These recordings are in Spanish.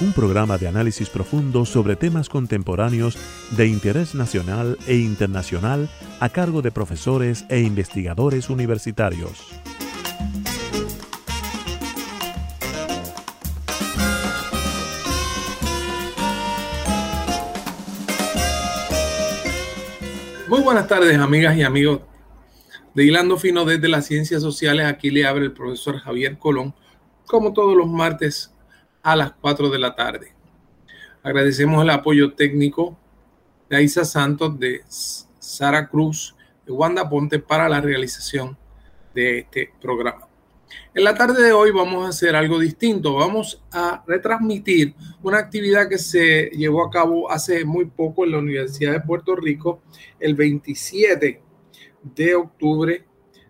un programa de análisis profundo sobre temas contemporáneos de interés nacional e internacional a cargo de profesores e investigadores universitarios. Muy buenas tardes, amigas y amigos de Hilando Fino desde las Ciencias Sociales. Aquí le abre el profesor Javier Colón, como todos los martes a las 4 de la tarde. Agradecemos el apoyo técnico de Aisa Santos, de Sara Cruz, de Wanda Ponte para la realización de este programa. En la tarde de hoy vamos a hacer algo distinto. Vamos a retransmitir una actividad que se llevó a cabo hace muy poco en la Universidad de Puerto Rico, el 27 de octubre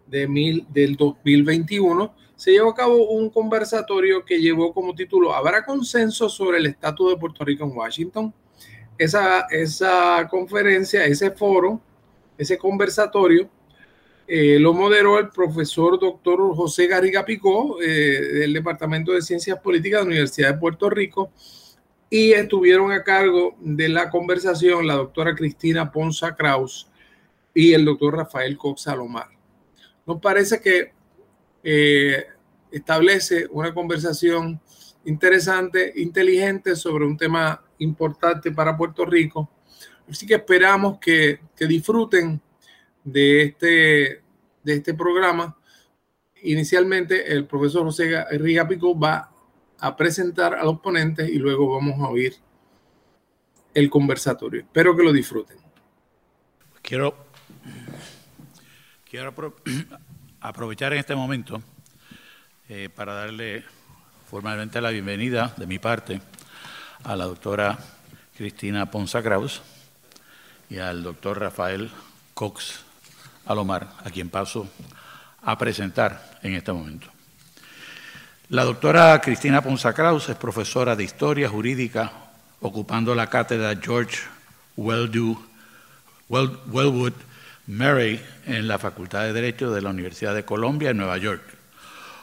de mil, del 2021 se llevó a cabo un conversatorio que llevó como título ¿Habrá consenso sobre el estatus de Puerto Rico en Washington? Esa, esa conferencia, ese foro, ese conversatorio, eh, lo moderó el profesor doctor José Garriga Picó eh, del Departamento de Ciencias Políticas de la Universidad de Puerto Rico y estuvieron a cargo de la conversación la doctora Cristina Ponza Kraus y el doctor Rafael Cox Salomar. Nos parece que eh, establece una conversación interesante, inteligente sobre un tema importante para Puerto Rico. Así que esperamos que, disfruten de este, de este programa. Inicialmente, el profesor José Riga Pico va a presentar a los ponentes y luego vamos a oír el conversatorio. Espero que lo disfruten. Quiero, quiero aprovechar en este momento eh, para darle formalmente la bienvenida de mi parte a la doctora Cristina Ponza Kraus y al doctor Rafael Cox Alomar, a quien paso a presentar en este momento. La doctora Cristina Ponza Kraus es profesora de Historia Jurídica, ocupando la cátedra George Wellwood Murray en la Facultad de Derecho de la Universidad de Columbia en Nueva York.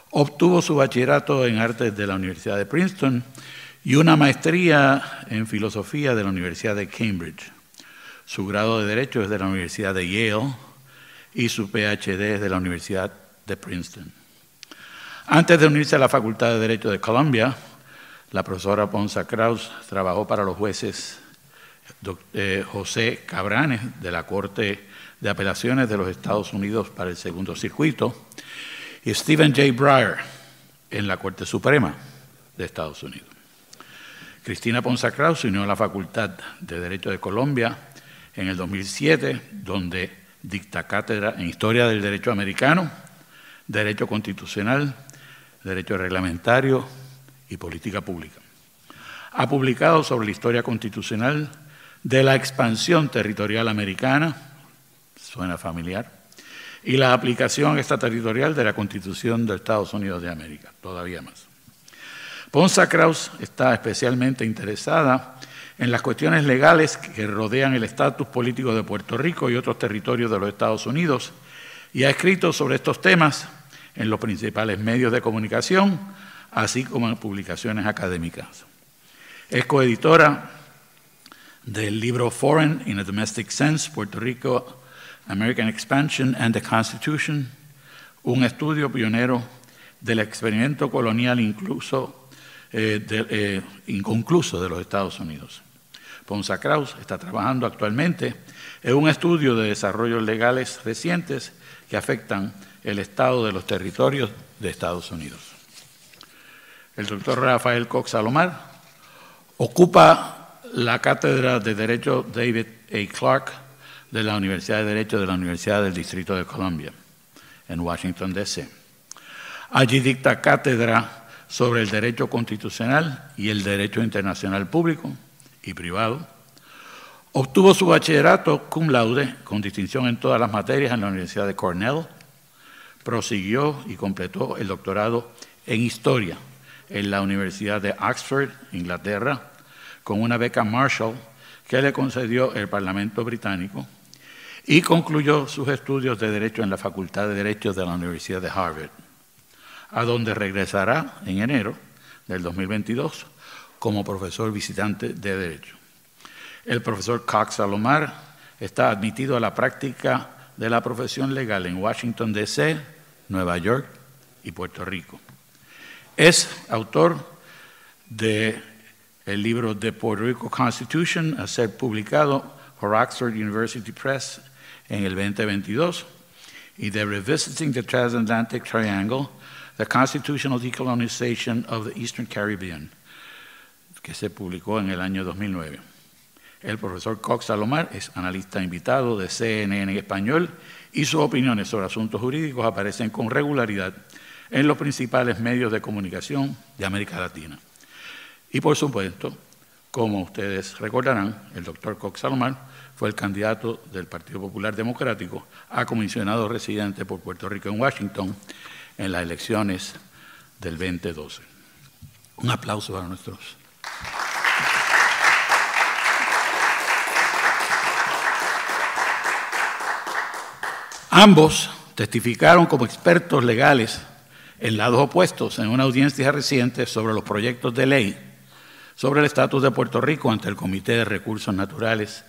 Obtuvo su bachillerato en artes de la Universidad de Princeton y una maestría en filosofía de la Universidad de Cambridge. Su grado de Derecho es de la Universidad de Yale y su PhD es de la Universidad de Princeton. Antes de unirse a la Facultad de Derecho de Columbia, la profesora Ponza Kraus trabajó para los jueces eh, José Cabranes de la Corte de Apelaciones de los Estados Unidos para el Segundo Circuito y Stephen J. Breyer en la Corte Suprema de Estados Unidos. Cristina Ponza Kraus se unió a la Facultad de Derecho de Colombia en el 2007, donde dicta cátedra en Historia del Derecho Americano, Derecho Constitucional, Derecho Reglamentario y Política Pública. Ha publicado sobre la historia constitucional de la expansión territorial americana, suena familiar, y la aplicación extraterritorial de la Constitución de Estados Unidos de América, todavía más. Ponza Kraus está especialmente interesada en las cuestiones legales que rodean el estatus político de Puerto Rico y otros territorios de los Estados Unidos y ha escrito sobre estos temas en los principales medios de comunicación, así como en publicaciones académicas. Es coeditora del libro Foreign in a Domestic Sense, Puerto Rico American Expansion and the Constitution, un estudio pionero del experimento colonial incluso, eh, eh, inconcluso de los Estados Unidos. Ponza Kraus está trabajando actualmente en un estudio de desarrollos legales recientes que afectan el estado de los territorios de Estados Unidos. El doctor Rafael Cox Salomar ocupa la cátedra de Derecho David A. Clark de la Universidad de Derecho de la Universidad del Distrito de Columbia, en Washington, D.C. Allí dicta cátedra sobre el derecho constitucional y el derecho internacional público y privado. Obtuvo su bachillerato cum laude con distinción en todas las materias en la Universidad de Cornell. Prosiguió y completó el doctorado en historia en la Universidad de Oxford, Inglaterra, con una beca Marshall que le concedió el Parlamento británico y concluyó sus estudios de Derecho en la Facultad de Derecho de la Universidad de Harvard, a donde regresará en enero del 2022 como profesor visitante de Derecho. El profesor Cox Salomar está admitido a la práctica de la profesión legal en Washington, D.C., Nueva York y Puerto Rico. Es autor del libro The Puerto Rico Constitution, a ser publicado por Oxford University Press en el 2022, y de Revisiting the Transatlantic Triangle, The Constitutional Decolonization of the Eastern Caribbean, que se publicó en el año 2009. El profesor Cox Salomar es analista invitado de CNN en español y sus opiniones sobre asuntos jurídicos aparecen con regularidad en los principales medios de comunicación de América Latina. Y por supuesto, como ustedes recordarán, el doctor Cox Salomar fue el candidato del Partido Popular Democrático a comisionado residente por Puerto Rico en Washington en las elecciones del 2012. Un aplauso para nuestros. Ambos testificaron como expertos legales en lados opuestos en una audiencia reciente sobre los proyectos de ley sobre el estatus de Puerto Rico ante el Comité de Recursos Naturales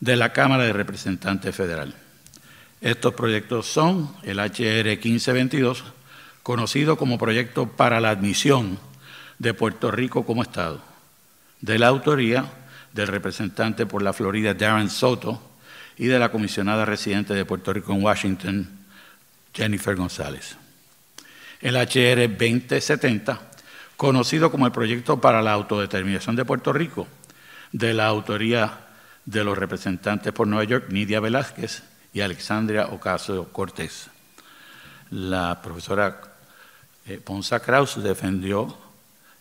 de la Cámara de Representantes Federal. Estos proyectos son el HR 1522, conocido como Proyecto para la Admisión de Puerto Rico como Estado, de la autoría del representante por la Florida Darren Soto y de la comisionada residente de Puerto Rico en Washington, Jennifer González el HR 2070, conocido como el Proyecto para la Autodeterminación de Puerto Rico, de la autoría de los representantes por Nueva York, Nidia Velázquez y Alexandria Ocasio Cortés. La profesora eh, Ponza Kraus defendió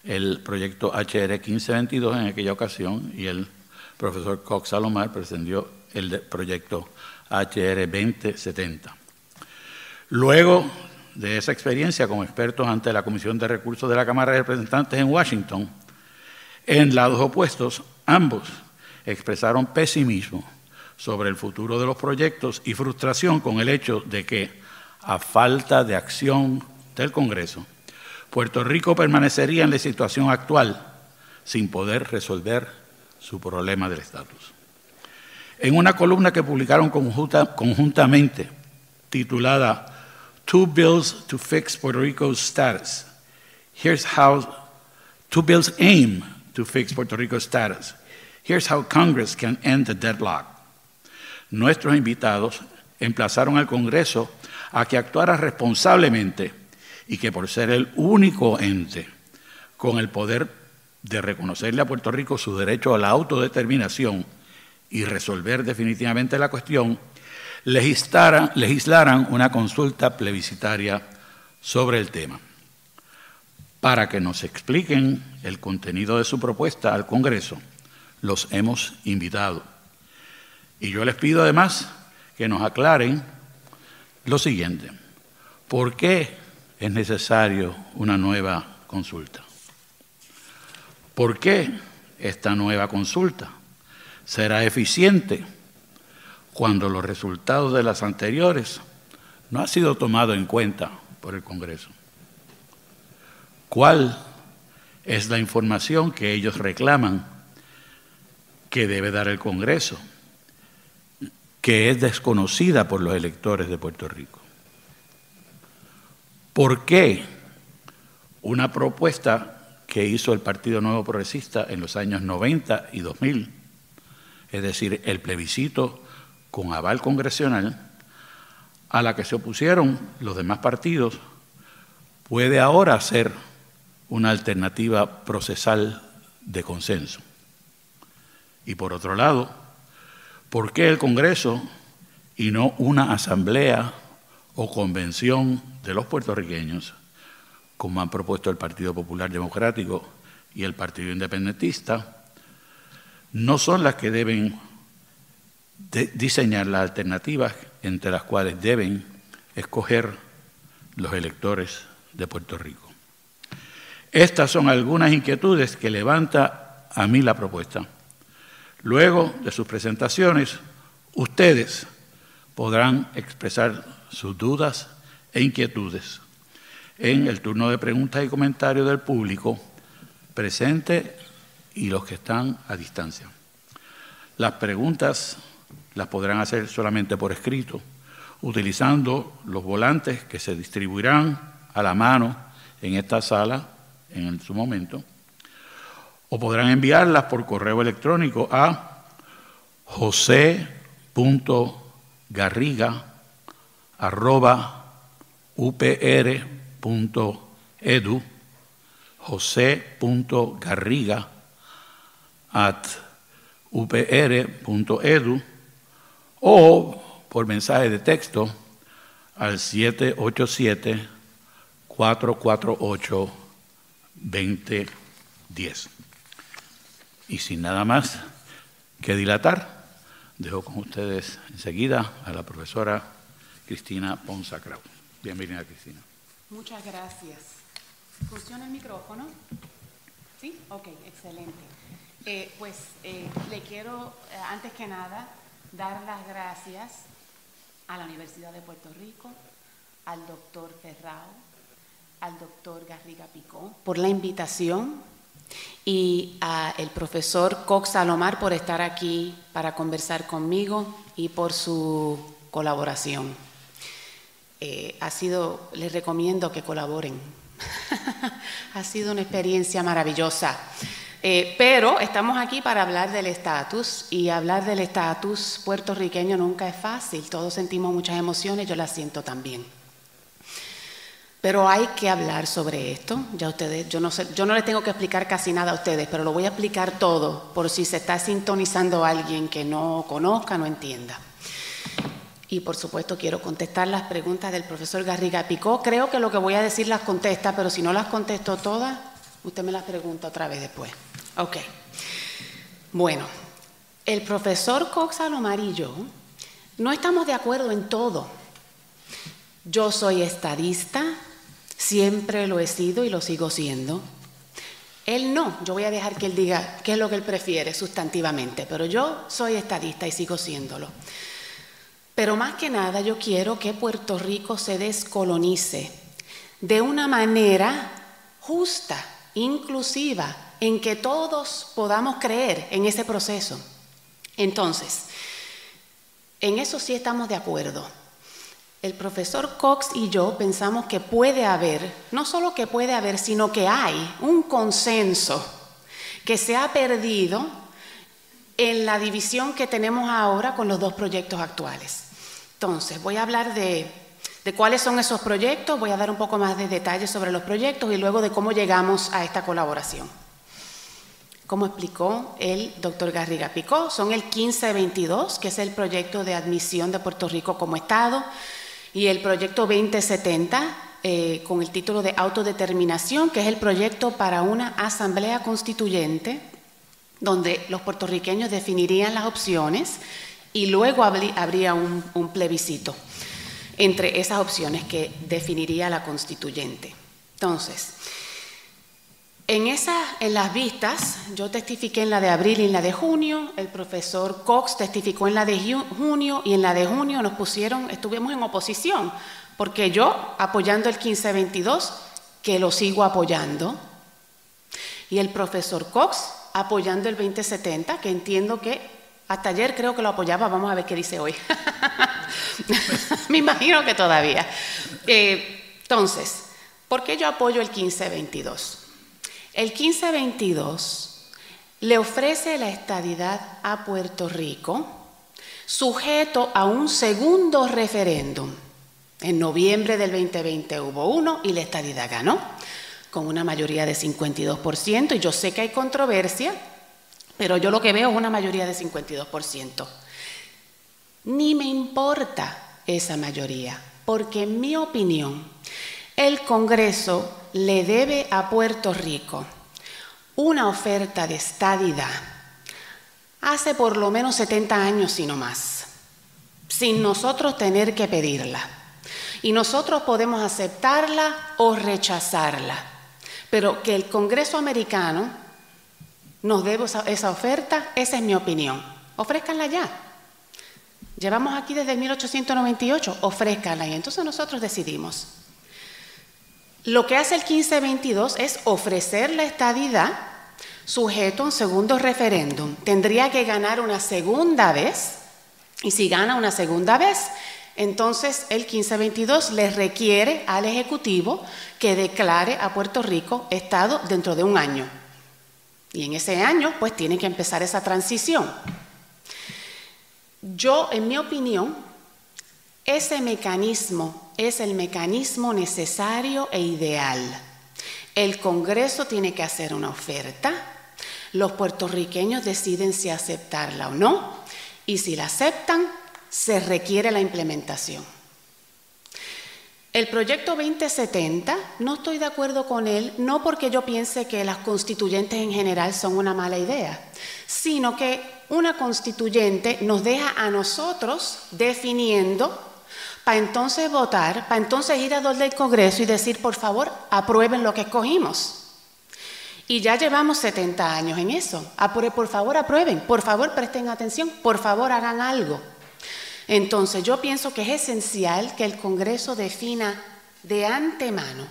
el proyecto HR 1522 en aquella ocasión y el profesor Cox Salomar presentó el proyecto HR 2070. Luego de esa experiencia como expertos ante la Comisión de Recursos de la Cámara de Representantes en Washington, en lados opuestos, ambos expresaron pesimismo sobre el futuro de los proyectos y frustración con el hecho de que, a falta de acción del Congreso, Puerto Rico permanecería en la situación actual sin poder resolver su problema del estatus. En una columna que publicaron conjuntamente, titulada two bills to fix Puerto Rico's status. Here's how two bills aim to fix Puerto Rico's status. Here's how Congress can end the deadlock. Nuestros invitados emplazaron al Congreso a que actuara responsablemente y que por ser el único ente con el poder de reconocerle a Puerto Rico su derecho a la autodeterminación y resolver definitivamente la cuestión, legislaran, una consulta plebiscitaria sobre el tema. Para que nos expliquen el contenido de su propuesta al Congreso, los hemos invitado. Y yo les pido además que nos aclaren lo siguiente. ¿Por qué es necesario una nueva consulta? ¿Por qué esta nueva consulta será eficiente? cuando los resultados de las anteriores no han sido tomados en cuenta por el Congreso. ¿Cuál es la información que ellos reclaman que debe dar el Congreso, que es desconocida por los electores de Puerto Rico? ¿Por qué una propuesta que hizo el Partido Nuevo Progresista en los años 90 y 2000, es decir, el plebiscito con aval congresional, a la que se opusieron los demás partidos, puede ahora ser una alternativa procesal de consenso. Y por otro lado, ¿por qué el Congreso y no una asamblea o convención de los puertorriqueños, como han propuesto el Partido Popular Democrático y el Partido Independentista, no son las que deben diseñar las alternativas entre las cuales deben escoger los electores de Puerto Rico. Estas son algunas inquietudes que levanta a mí la propuesta. Luego de sus presentaciones, ustedes podrán expresar sus dudas e inquietudes en el turno de preguntas y comentarios del público presente y los que están a distancia. Las preguntas las podrán hacer solamente por escrito, utilizando los volantes que se distribuirán a la mano en esta sala en su momento, o podrán enviarlas por correo electrónico a jose.garriga.upr.edu jose.garriga at upr.edu o por mensaje de texto al 787 448 2010. Y sin nada más que dilatar, dejo con ustedes enseguida a la profesora Cristina Ponza Kraus. Bienvenida, Cristina. Muchas gracias. ¿Funciona el micrófono? ¿Sí? Ok, excelente. Eh, pues eh, le quiero, eh, antes que nada, dar las gracias a la Universidad de Puerto Rico, al doctor Ferrao, al doctor Garriga Picó por la invitación y al profesor Cox Salomar por estar aquí para conversar conmigo y por su colaboración. Eh, ha sido, les recomiendo que colaboren. ha sido una experiencia maravillosa. Eh, pero estamos aquí para hablar del estatus y hablar del estatus puertorriqueño nunca es fácil. Todos sentimos muchas emociones, yo las siento también. Pero hay que hablar sobre esto. Ya ustedes, yo no sé, yo no les tengo que explicar casi nada a ustedes, pero lo voy a explicar todo por si se está sintonizando alguien que no conozca, no entienda. Y por supuesto quiero contestar las preguntas del profesor Garriga Picó. Creo que lo que voy a decir las contesta, pero si no las contesto todas, usted me las pregunta otra vez después. Ok. Bueno, el profesor Cox Salomar y yo no estamos de acuerdo en todo. Yo soy estadista, siempre lo he sido y lo sigo siendo. Él no, yo voy a dejar que él diga qué es lo que él prefiere sustantivamente, pero yo soy estadista y sigo siéndolo. Pero más que nada yo quiero que Puerto Rico se descolonice de una manera justa, inclusiva, en que todos podamos creer en ese proceso. Entonces, en eso sí estamos de acuerdo. El profesor Cox y yo pensamos que puede haber, no solo que puede haber, sino que hay un consenso que se ha perdido en la división que tenemos ahora con los dos proyectos actuales. Entonces, voy a hablar de, cuáles son esos proyectos, voy a dar un poco más de detalles sobre los proyectos y luego de cómo llegamos a esta colaboración como explicó el doctor Garriga Picó, son el 1522, que es el proyecto de admisión de Puerto Rico como Estado, y el proyecto 2070, eh, con el título de autodeterminación, que es el proyecto para una asamblea constituyente, donde los puertorriqueños definirían las opciones y luego habría un, un plebiscito entre esas opciones que definiría la constituyente. Entonces, en, en las vistas, yo testifiqué en la de abril y en la de junio, el profesor Cox testificó en la de junio y en la de junio nos pusieron, estuvimos en oposición, porque yo apoyando el 1522, que lo sigo apoyando, y el profesor Cox apoyando el 2070, que entiendo que hasta ayer creo que lo apoyaba, vamos a ver qué dice hoy. Me imagino que todavía. Eh, entonces, ¿por qué yo apoyo el 1522? El 1522 le ofrece la estadidad a Puerto Rico sujeto a un segundo referéndum. En noviembre del 2020 hubo uno y la estadidad ganó con una mayoría de 52%. Y yo sé que hay controversia, pero yo lo que veo es una mayoría de 52%. Ni me importa esa mayoría, porque en mi opinión el Congreso le debe a Puerto Rico una oferta de estadidad hace por lo menos 70 años, si no más, sin nosotros tener que pedirla. Y nosotros podemos aceptarla o rechazarla. Pero que el Congreso americano nos dé esa oferta, esa es mi opinión. Ofrézcanla ya. Llevamos aquí desde 1898, ofrézcanla y entonces nosotros decidimos. Lo que hace el 1522 es ofrecer la estadidad sujeto a un segundo referéndum. Tendría que ganar una segunda vez y si gana una segunda vez, entonces el 1522 le requiere al Ejecutivo que declare a Puerto Rico Estado dentro de un año. Y en ese año, pues tiene que empezar esa transición. Yo, en mi opinión, ese mecanismo es el mecanismo necesario e ideal. El Congreso tiene que hacer una oferta, los puertorriqueños deciden si aceptarla o no, y si la aceptan, se requiere la implementación. El proyecto 2070, no estoy de acuerdo con él, no porque yo piense que las constituyentes en general son una mala idea, sino que una constituyente nos deja a nosotros definiendo para entonces votar, para entonces ir a donde del Congreso y decir, por favor, aprueben lo que escogimos. Y ya llevamos 70 años en eso. Por favor, aprueben, por favor, presten atención, por favor, hagan algo. Entonces, yo pienso que es esencial que el Congreso defina de antemano,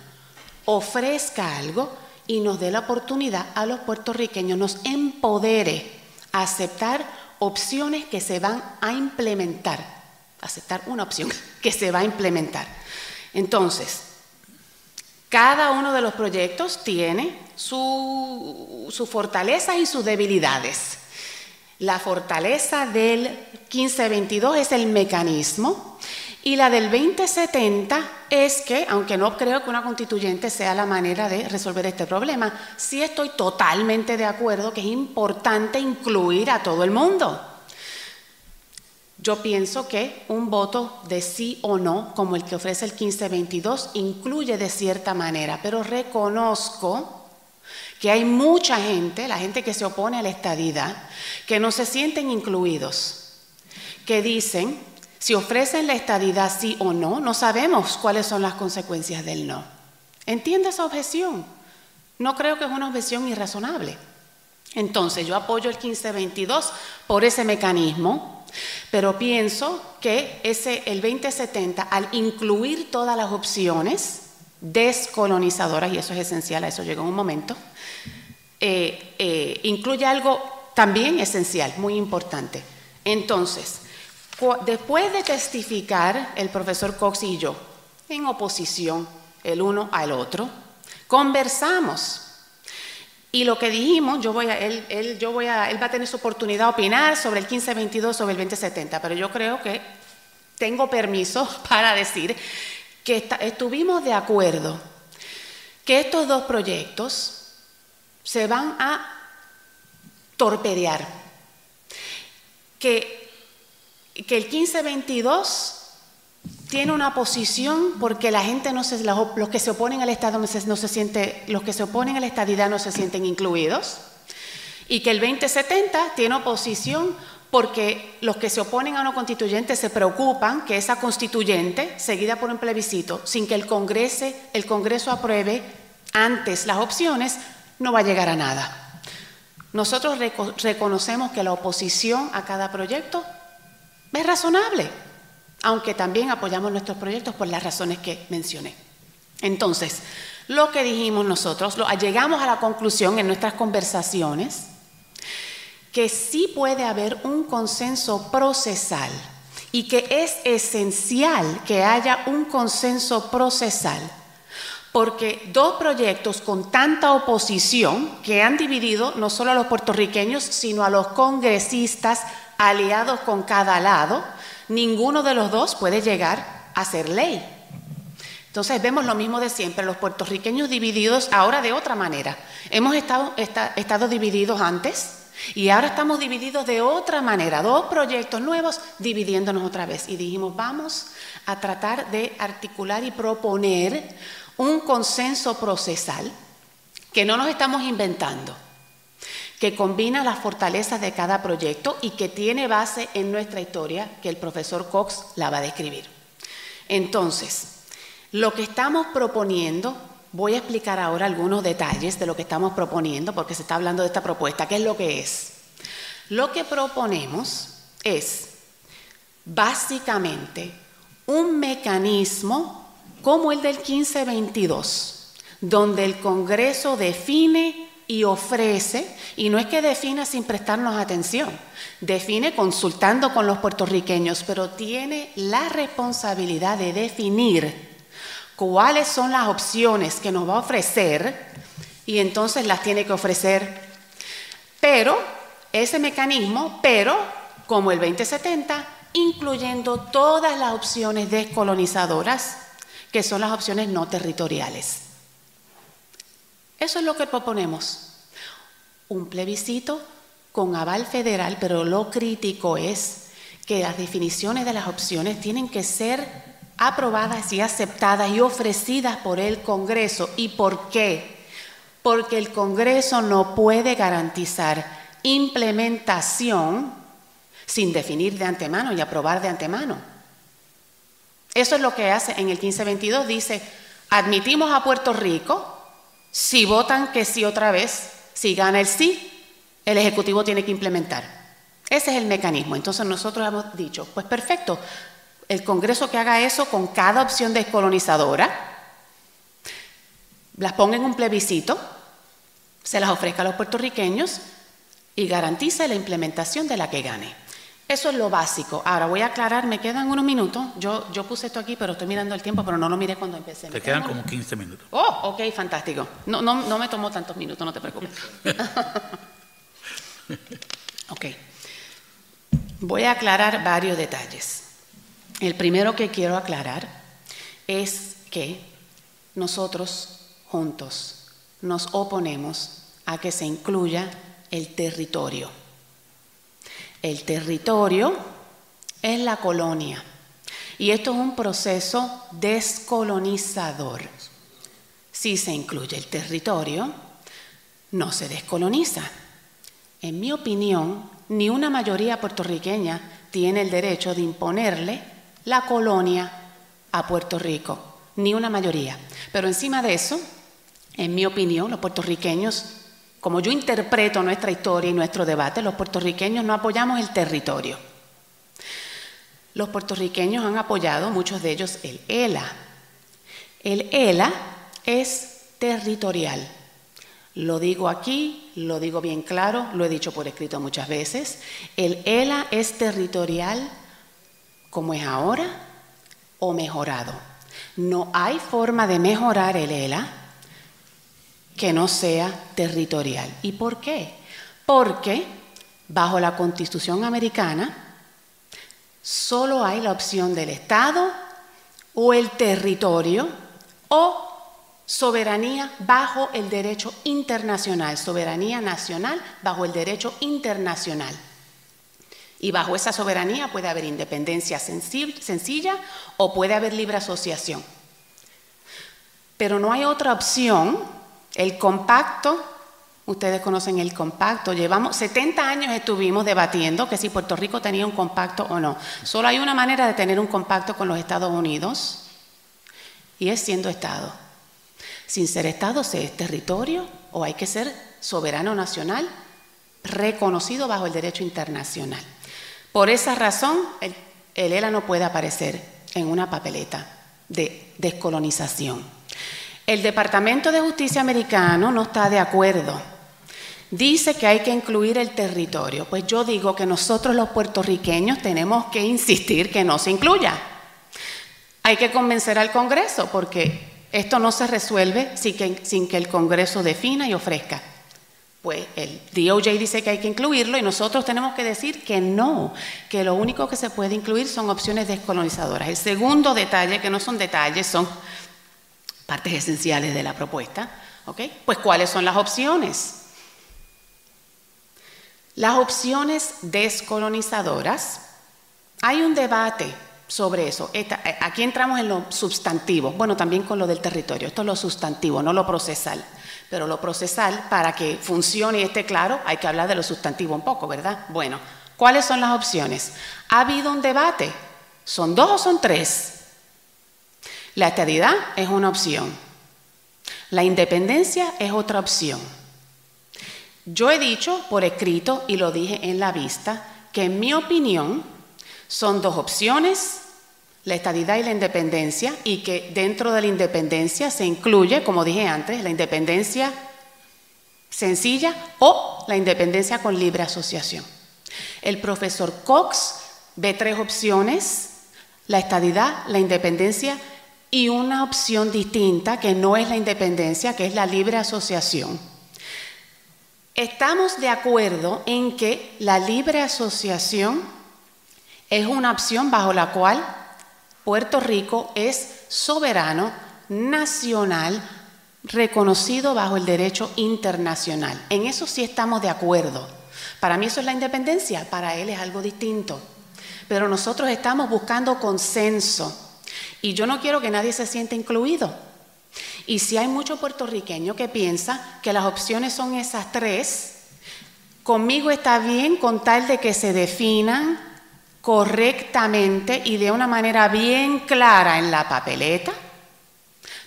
ofrezca algo y nos dé la oportunidad a los puertorriqueños, nos empodere a aceptar opciones que se van a implementar, aceptar una opción que se va a implementar. Entonces, cada uno de los proyectos tiene sus su fortalezas y sus debilidades. La fortaleza del 1522 es el mecanismo y la del 2070 es que, aunque no creo que una constituyente sea la manera de resolver este problema, sí estoy totalmente de acuerdo que es importante incluir a todo el mundo. Yo pienso que un voto de sí o no, como el que ofrece el 1522, incluye de cierta manera, pero reconozco que hay mucha gente, la gente que se opone a la estadidad, que no se sienten incluidos, que dicen, si ofrecen la estadidad sí o no, no sabemos cuáles son las consecuencias del no. ¿Entiende esa objeción? No creo que es una objeción irrazonable. Entonces, yo apoyo el 1522 por ese mecanismo, pero pienso que ese, el 2070, al incluir todas las opciones descolonizadoras, y eso es esencial, a eso llega un momento, eh, eh, incluye algo también esencial, muy importante. Entonces, después de testificar el profesor Cox y yo en oposición el uno al otro, conversamos. Y lo que dijimos, yo voy a, él, yo voy a, él va a tener su oportunidad de opinar sobre el 1522, sobre el 2070, pero yo creo que tengo permiso para decir que estuvimos de acuerdo que estos dos proyectos se van a torpedear. Que, que el 1522 tiene una posición porque la gente no se, los, que se oponen al Estado no se, siente, los que se oponen a la estadidad no se sienten incluidos, y que el 2070 tiene oposición porque los que se oponen a una constituyente se preocupan que esa constituyente, seguida por un plebiscito, sin que el Congreso, el Congreso apruebe antes las opciones, no va a llegar a nada. Nosotros reconocemos que la oposición a cada proyecto es razonable, aunque también apoyamos nuestros proyectos por las razones que mencioné. Entonces, lo que dijimos nosotros, lo, llegamos a la conclusión en nuestras conversaciones que sí puede haber un consenso procesal y que es esencial que haya un consenso procesal porque dos proyectos con tanta oposición que han dividido no solo a los puertorriqueños, sino a los congresistas aliados con cada lado, ninguno de los dos puede llegar a ser ley. Entonces vemos lo mismo de siempre, los puertorriqueños divididos ahora de otra manera. Hemos estado, estado divididos antes y ahora estamos divididos de otra manera, dos proyectos nuevos dividiéndonos otra vez. Y dijimos, vamos a tratar de articular y proponer un consenso procesal que no nos estamos inventando, que combina las fortalezas de cada proyecto y que tiene base en nuestra historia que el profesor Cox la va a describir. Entonces, lo que estamos proponiendo, voy a explicar ahora algunos detalles de lo que estamos proponiendo porque se está hablando de esta propuesta, ¿qué es lo que es? Lo que proponemos es básicamente un mecanismo como el del 1522, donde el Congreso define y ofrece, y no es que defina sin prestarnos atención, define consultando con los puertorriqueños, pero tiene la responsabilidad de definir cuáles son las opciones que nos va a ofrecer y entonces las tiene que ofrecer. Pero ese mecanismo, pero como el 2070, incluyendo todas las opciones descolonizadoras, que son las opciones no territoriales. Eso es lo que proponemos. Un plebiscito con aval federal, pero lo crítico es que las definiciones de las opciones tienen que ser aprobadas y aceptadas y ofrecidas por el Congreso. ¿Y por qué? Porque el Congreso no puede garantizar implementación sin definir de antemano y aprobar de antemano. Eso es lo que hace en el 1522. Dice, admitimos a Puerto Rico si votan que sí otra vez, si gana el sí, el Ejecutivo tiene que implementar. Ese es el mecanismo. Entonces nosotros hemos dicho, pues perfecto, el Congreso que haga eso con cada opción descolonizadora, las ponga en un plebiscito, se las ofrezca a los puertorriqueños y garantice la implementación de la que gane. Eso es lo básico. Ahora voy a aclarar, me quedan unos minutos. Yo, yo puse esto aquí, pero estoy mirando el tiempo, pero no lo miré cuando empecé. Te quedan como 15 minutos. Oh, ok, fantástico. No, no, no me tomó tantos minutos, no te preocupes. ok. Voy a aclarar varios detalles. El primero que quiero aclarar es que nosotros juntos nos oponemos a que se incluya el territorio. El territorio es la colonia y esto es un proceso descolonizador. Si se incluye el territorio, no se descoloniza. En mi opinión, ni una mayoría puertorriqueña tiene el derecho de imponerle la colonia a Puerto Rico, ni una mayoría. Pero encima de eso, en mi opinión, los puertorriqueños como yo interpreto nuestra historia y nuestro debate, los puertorriqueños no apoyamos el territorio. Los puertorriqueños han apoyado, muchos de ellos, el ELA. El ELA es territorial. Lo digo aquí, lo digo bien claro, lo he dicho por escrito muchas veces. El ELA es territorial como es ahora o mejorado. No hay forma de mejorar el ELA que no sea territorial. ¿Y por qué? Porque bajo la Constitución americana solo hay la opción del Estado o el territorio o soberanía bajo el derecho internacional, soberanía nacional bajo el derecho internacional. Y bajo esa soberanía puede haber independencia sencilla o puede haber libre asociación. Pero no hay otra opción el compacto, ustedes conocen el compacto, llevamos 70 años estuvimos debatiendo que si Puerto Rico tenía un compacto o no. Solo hay una manera de tener un compacto con los Estados Unidos y es siendo Estado. Sin ser Estado se es territorio o hay que ser soberano nacional reconocido bajo el derecho internacional. Por esa razón, el, el ELA no puede aparecer en una papeleta de descolonización. El Departamento de Justicia americano no está de acuerdo. Dice que hay que incluir el territorio. Pues yo digo que nosotros los puertorriqueños tenemos que insistir que no se incluya. Hay que convencer al Congreso porque esto no se resuelve sin que, el Congreso defina y ofrezca. Pues el DOJ dice que hay que incluirlo y nosotros tenemos que decir que no, que lo único que se puede incluir son opciones descolonizadoras. El segundo detalle, que no son detalles, son partes esenciales de la propuesta. ¿ok? Pues ¿cuáles son las opciones? Las opciones descolonizadoras, hay un debate sobre eso. Eh, aquí entramos en lo sustantivo, bueno, también con lo del territorio. Esto es lo sustantivo, no lo procesal. Pero lo procesal, para que funcione y esté claro, hay que hablar de lo sustantivo un poco, ¿verdad? Bueno, ¿cuáles son las opciones? Ha habido un debate. ¿Son dos o son tres? La estadidad es una opción. La independencia es otra opción. Yo he dicho por escrito y lo dije en la vista que en mi opinión son dos opciones, la estadidad y la independencia, y que dentro de la independencia se incluye, como dije antes, la independencia sencilla o la independencia con libre asociación. El profesor Cox ve tres opciones, la estadidad, la independencia y una opción distinta que no es la independencia, que es la libre asociación. Estamos de acuerdo en que la libre asociación es una opción bajo la cual Puerto Rico es soberano, nacional, reconocido bajo el derecho internacional. En eso sí estamos de acuerdo. Para mí eso es la independencia, para él es algo distinto. Pero nosotros estamos buscando consenso y yo no quiero que nadie se sienta incluido. Y si hay mucho puertorriqueño que piensa que las opciones son esas tres, conmigo está bien con tal de que se definan correctamente y de una manera bien clara en la papeleta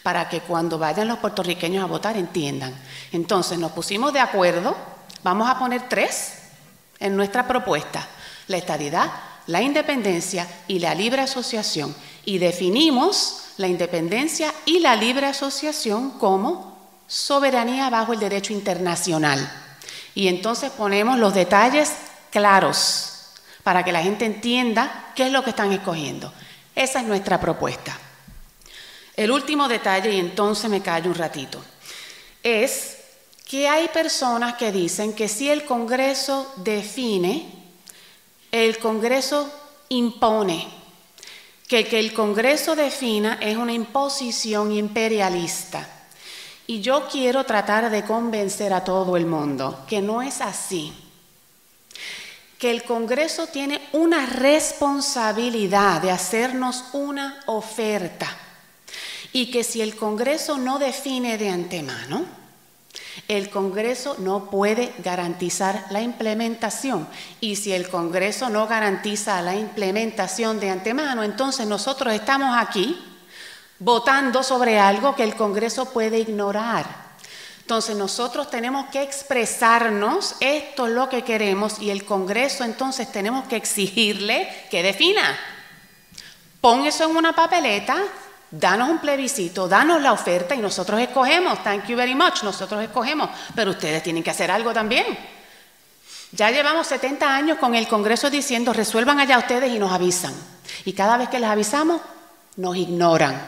para que cuando vayan los puertorriqueños a votar entiendan. Entonces nos pusimos de acuerdo, vamos a poner tres en nuestra propuesta, la estadidad, la independencia y la libre asociación. Y definimos la independencia y la libre asociación como soberanía bajo el derecho internacional. Y entonces ponemos los detalles claros para que la gente entienda qué es lo que están escogiendo. Esa es nuestra propuesta. El último detalle, y entonces me callo un ratito, es que hay personas que dicen que si el Congreso define, el Congreso impone, que que el Congreso defina es una imposición imperialista. Y yo quiero tratar de convencer a todo el mundo que no es así que el Congreso tiene una responsabilidad de hacernos una oferta y que si el Congreso no define de antemano, el Congreso no puede garantizar la implementación. Y si el Congreso no garantiza la implementación de antemano, entonces nosotros estamos aquí votando sobre algo que el Congreso puede ignorar. Entonces nosotros tenemos que expresarnos, esto es lo que queremos y el Congreso entonces tenemos que exigirle que defina. Pon eso en una papeleta, danos un plebiscito, danos la oferta y nosotros escogemos. Thank you very much, nosotros escogemos, pero ustedes tienen que hacer algo también. Ya llevamos 70 años con el Congreso diciendo resuelvan allá ustedes y nos avisan. Y cada vez que les avisamos, nos ignoran.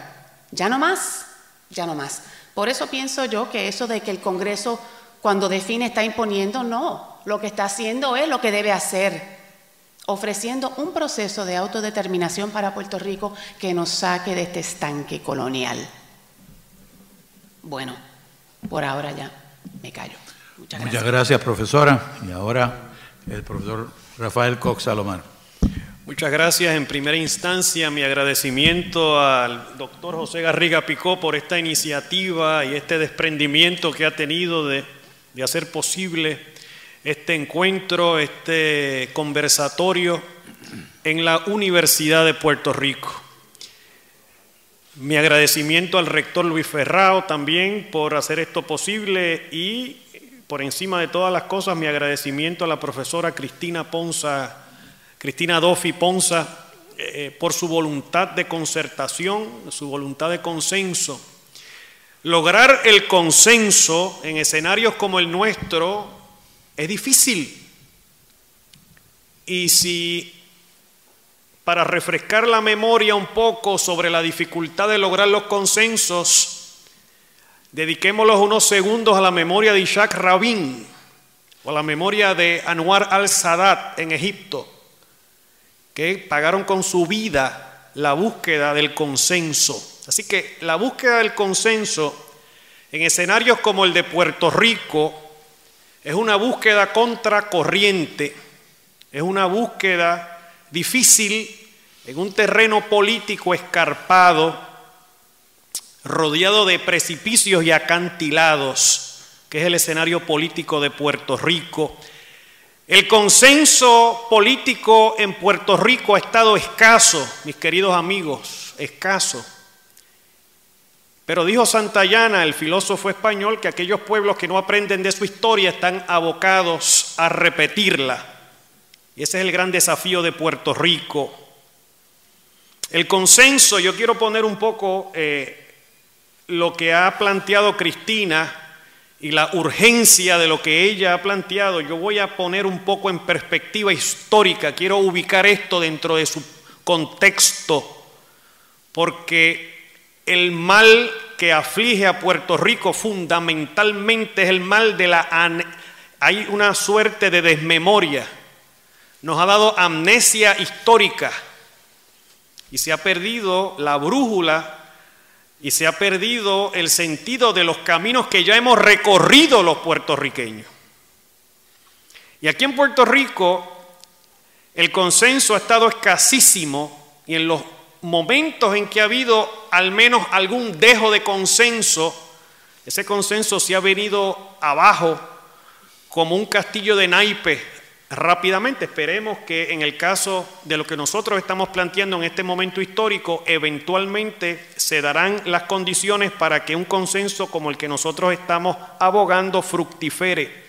Ya no más, ya no más. Por eso pienso yo que eso de que el Congreso cuando define está imponiendo, no, lo que está haciendo es lo que debe hacer, ofreciendo un proceso de autodeterminación para Puerto Rico que nos saque de este estanque colonial. Bueno, por ahora ya me callo. Muchas gracias, Muchas gracias profesora. Y ahora el profesor Rafael Cox Salomar. Muchas gracias. En primera instancia, mi agradecimiento al doctor José Garriga Picó por esta iniciativa y este desprendimiento que ha tenido de, de hacer posible este encuentro, este conversatorio en la Universidad de Puerto Rico. Mi agradecimiento al rector Luis Ferrao también por hacer esto posible y por encima de todas las cosas mi agradecimiento a la profesora Cristina Ponza Cristina Doffi Ponza, eh, por su voluntad de concertación, su voluntad de consenso. Lograr el consenso en escenarios como el nuestro es difícil. Y si para refrescar la memoria un poco sobre la dificultad de lograr los consensos, dediquémoslos unos segundos a la memoria de Isaac Rabin o a la memoria de Anwar al-Sadat en Egipto que pagaron con su vida la búsqueda del consenso. Así que la búsqueda del consenso en escenarios como el de Puerto Rico es una búsqueda contracorriente, es una búsqueda difícil en un terreno político escarpado, rodeado de precipicios y acantilados, que es el escenario político de Puerto Rico. El consenso político en Puerto Rico ha estado escaso, mis queridos amigos, escaso. Pero dijo Santayana, el filósofo español, que aquellos pueblos que no aprenden de su historia están abocados a repetirla. Y ese es el gran desafío de Puerto Rico. El consenso, yo quiero poner un poco eh, lo que ha planteado Cristina y la urgencia de lo que ella ha planteado. Yo voy a poner un poco en perspectiva histórica, quiero ubicar esto dentro de su contexto, porque el mal que aflige a Puerto Rico fundamentalmente es el mal de la... Hay una suerte de desmemoria. Nos ha dado amnesia histórica y se ha perdido la brújula y se ha perdido el sentido de los caminos que ya hemos recorrido los puertorriqueños. Y aquí en Puerto Rico el consenso ha estado escasísimo y en los momentos en que ha habido al menos algún dejo de consenso, ese consenso se ha venido abajo como un castillo de naipes rápidamente. Esperemos que en el caso de lo que nosotros estamos planteando en este momento histórico, eventualmente se darán las condiciones para que un consenso como el que nosotros estamos abogando fructifere.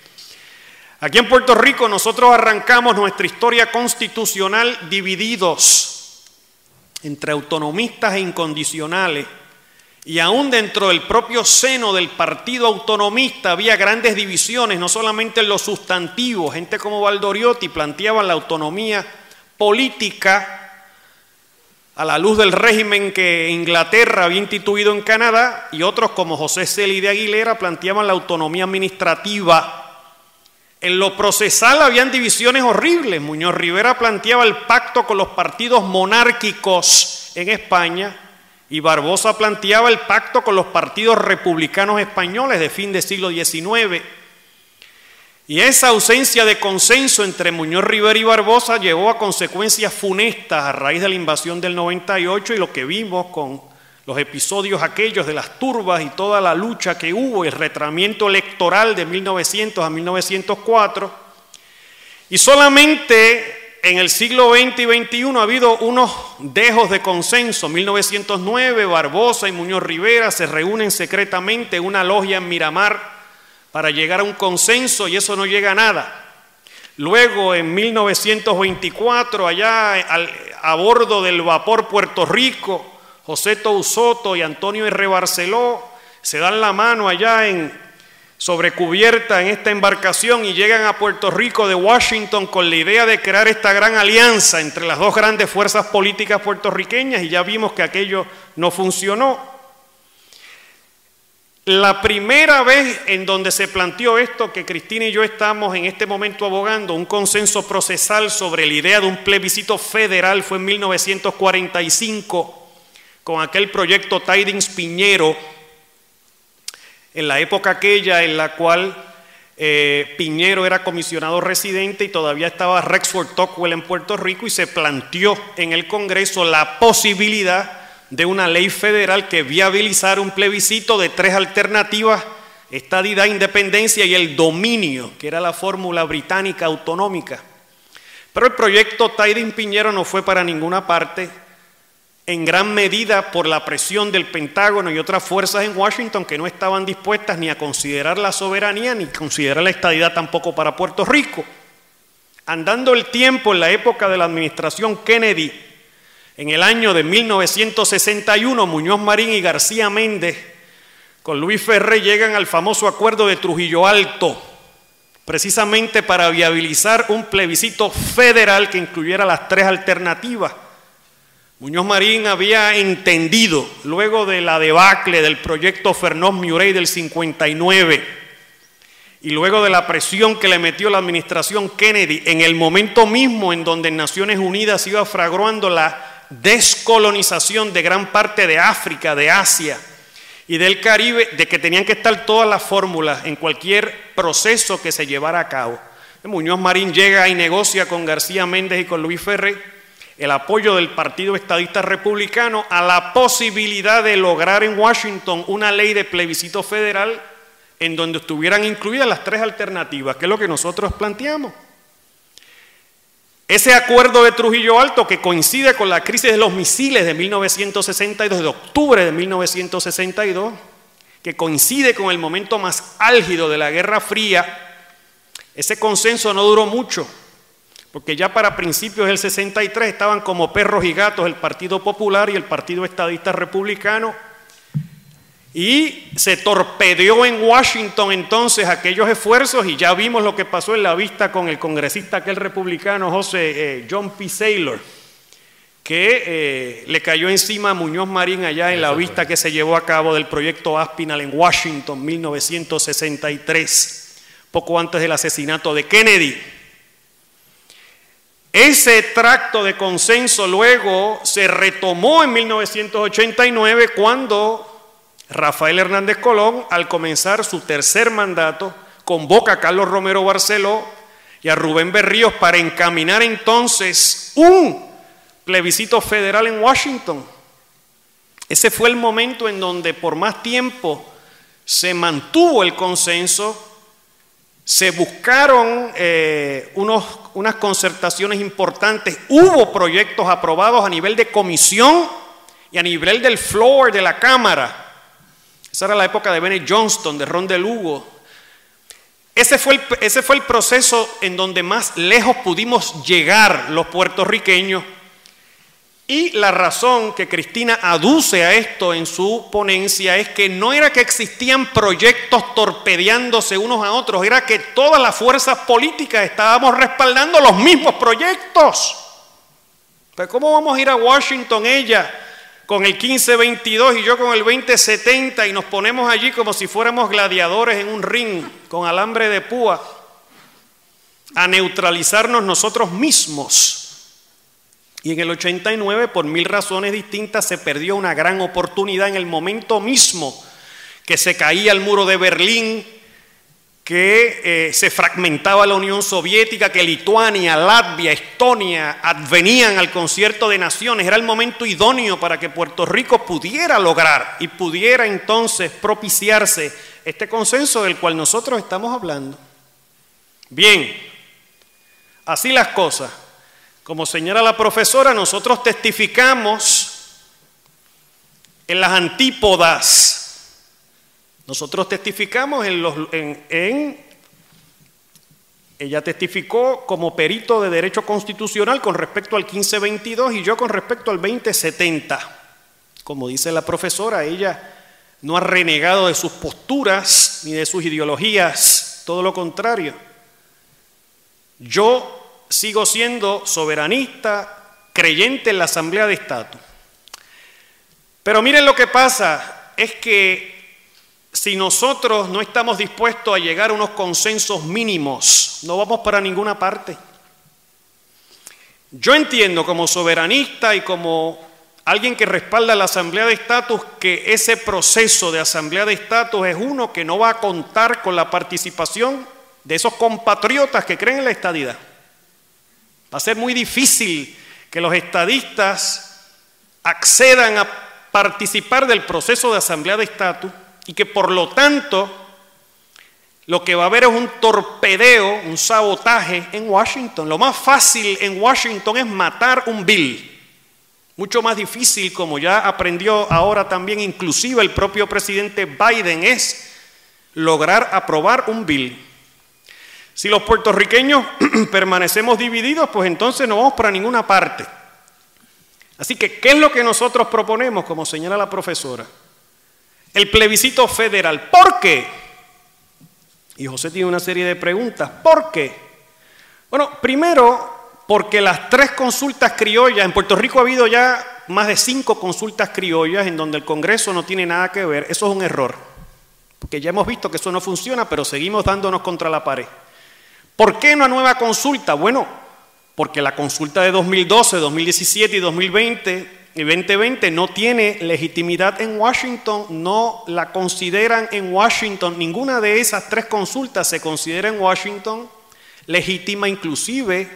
Aquí en Puerto Rico nosotros arrancamos nuestra historia constitucional divididos entre autonomistas e incondicionales, y aún dentro del propio seno del partido autonomista había grandes divisiones, no solamente en los sustantivos, gente como Valdoriotti planteaba la autonomía política a la luz del régimen que Inglaterra había instituido en Canadá, y otros como José Celi de Aguilera planteaban la autonomía administrativa en lo procesal habían divisiones horribles. Muñoz Rivera planteaba el pacto con los partidos monárquicos en España y Barbosa planteaba el pacto con los partidos republicanos españoles de fin del siglo XIX. Y esa ausencia de consenso entre Muñoz Rivera y Barbosa llevó a consecuencias funestas a raíz de la invasión del 98 y lo que vimos con los episodios aquellos de las turbas y toda la lucha que hubo, el retramiento electoral de 1900 a 1904. Y solamente en el siglo XX y XXI ha habido unos dejos de consenso. 1909, Barbosa y Muñoz Rivera se reúnen secretamente en una logia en Miramar para llegar a un consenso y eso no llega a nada. Luego, en 1924, allá a bordo del vapor Puerto Rico, José Tousoto y Antonio R. Barceló se dan la mano allá en sobrecubierta en esta embarcación y llegan a Puerto Rico de Washington con la idea de crear esta gran alianza entre las dos grandes fuerzas políticas puertorriqueñas y ya vimos que aquello no funcionó. La primera vez en donde se planteó esto, que Cristina y yo estamos en este momento abogando, un consenso procesal sobre la idea de un plebiscito federal fue en 1945 con aquel proyecto Tidings Piñero, en la época aquella en la cual eh, Piñero era comisionado residente y todavía estaba Rexford Tocqueville en Puerto Rico y se planteó en el Congreso la posibilidad de una ley federal que viabilizara un plebiscito de tres alternativas, estadidad, independencia y el dominio, que era la fórmula británica autonómica. Pero el proyecto Tidings Piñero no fue para ninguna parte, en gran medida por la presión del Pentágono y otras fuerzas en Washington que no estaban dispuestas ni a considerar la soberanía ni considerar la estadidad tampoco para Puerto Rico. Andando el tiempo en la época de la administración Kennedy, en el año de 1961, Muñoz Marín y García Méndez con Luis Ferré llegan al famoso acuerdo de Trujillo Alto, precisamente para viabilizar un plebiscito federal que incluyera las tres alternativas Muñoz Marín había entendido, luego de la debacle del proyecto Fernós Murray del 59, y luego de la presión que le metió la administración Kennedy, en el momento mismo en donde en Naciones Unidas iba fraguando la descolonización de gran parte de África, de Asia y del Caribe, de que tenían que estar todas las fórmulas en cualquier proceso que se llevara a cabo. Muñoz Marín llega y negocia con García Méndez y con Luis Ferré el apoyo del Partido Estadista Republicano a la posibilidad de lograr en Washington una ley de plebiscito federal en donde estuvieran incluidas las tres alternativas, que es lo que nosotros planteamos. Ese acuerdo de Trujillo Alto que coincide con la crisis de los misiles de 1962, de octubre de 1962, que coincide con el momento más álgido de la Guerra Fría, ese consenso no duró mucho porque ya para principios del 63 estaban como perros y gatos el Partido Popular y el Partido Estadista Republicano. Y se torpedeó en Washington entonces aquellos esfuerzos y ya vimos lo que pasó en la vista con el congresista aquel republicano José eh, John P. Saylor, que eh, le cayó encima a Muñoz Marín allá en la vista que se llevó a cabo del proyecto Aspinal en Washington 1963, poco antes del asesinato de Kennedy. Ese tracto de consenso luego se retomó en 1989 cuando Rafael Hernández Colón, al comenzar su tercer mandato, convoca a Carlos Romero Barceló y a Rubén Berríos para encaminar entonces un plebiscito federal en Washington. Ese fue el momento en donde por más tiempo se mantuvo el consenso se buscaron eh, unos, unas concertaciones importantes, hubo proyectos aprobados a nivel de comisión y a nivel del floor de la Cámara. Esa era la época de Bennett Johnston, de Ron de Lugo. Ese fue, ese fue el proceso en donde más lejos pudimos llegar los puertorriqueños y la razón que Cristina aduce a esto en su ponencia es que no era que existían proyectos torpedeándose unos a otros, era que todas las fuerzas políticas estábamos respaldando los mismos proyectos. Pues ¿cómo vamos a ir a Washington ella con el 1522 y yo con el 2070 y nos ponemos allí como si fuéramos gladiadores en un ring con alambre de púa a neutralizarnos nosotros mismos? Y en el 89, por mil razones distintas, se perdió una gran oportunidad en el momento mismo que se caía el muro de Berlín, que eh, se fragmentaba la Unión Soviética, que Lituania, Latvia, Estonia advenían al concierto de naciones. Era el momento idóneo para que Puerto Rico pudiera lograr y pudiera entonces propiciarse este consenso del cual nosotros estamos hablando. Bien, así las cosas. Como señala la profesora, nosotros testificamos en las antípodas. Nosotros testificamos en los... Ella testificó como perito de derecho constitucional con respecto al 1522 y yo con respecto al 2070. Como dice la profesora, ella no ha renegado de sus posturas ni de sus ideologías, todo lo contrario. Yo sigo siendo soberanista, creyente en la Asamblea de Estado. Pero miren lo que pasa, es que si nosotros no estamos dispuestos a llegar a unos consensos mínimos, no vamos para ninguna parte. Yo entiendo como soberanista y como alguien que respalda la Asamblea de Estatus que ese proceso de Asamblea de Estatus es uno que no va a contar con la participación de esos compatriotas que creen en la estadidad. Va a ser muy difícil que los estadistas accedan a participar del proceso de asamblea de estatus y que por lo tanto lo que va a haber es un torpedeo, un sabotaje en Washington. Lo más fácil en Washington es matar un bill. Mucho más difícil, como ya aprendió ahora también inclusive el propio presidente Biden, es lograr aprobar un bill. Si los puertorriqueños permanecemos divididos, pues entonces no vamos para ninguna parte. Así que, ¿qué es lo que nosotros proponemos, como señala la profesora? El plebiscito federal. ¿Por qué? Y José tiene una serie de preguntas. ¿Por qué? Bueno, primero, porque las tres consultas criollas, en Puerto Rico ha habido ya más de cinco consultas criollas en donde el Congreso no tiene nada que ver. Eso es un error. Porque ya hemos visto que eso no funciona, pero seguimos dándonos contra la pared. ¿Por qué una nueva consulta? Bueno, porque la consulta de 2012, 2017 y 2020 y 2020 no tiene legitimidad en Washington, no la consideran en Washington, ninguna de esas tres consultas se considera en Washington legítima, inclusive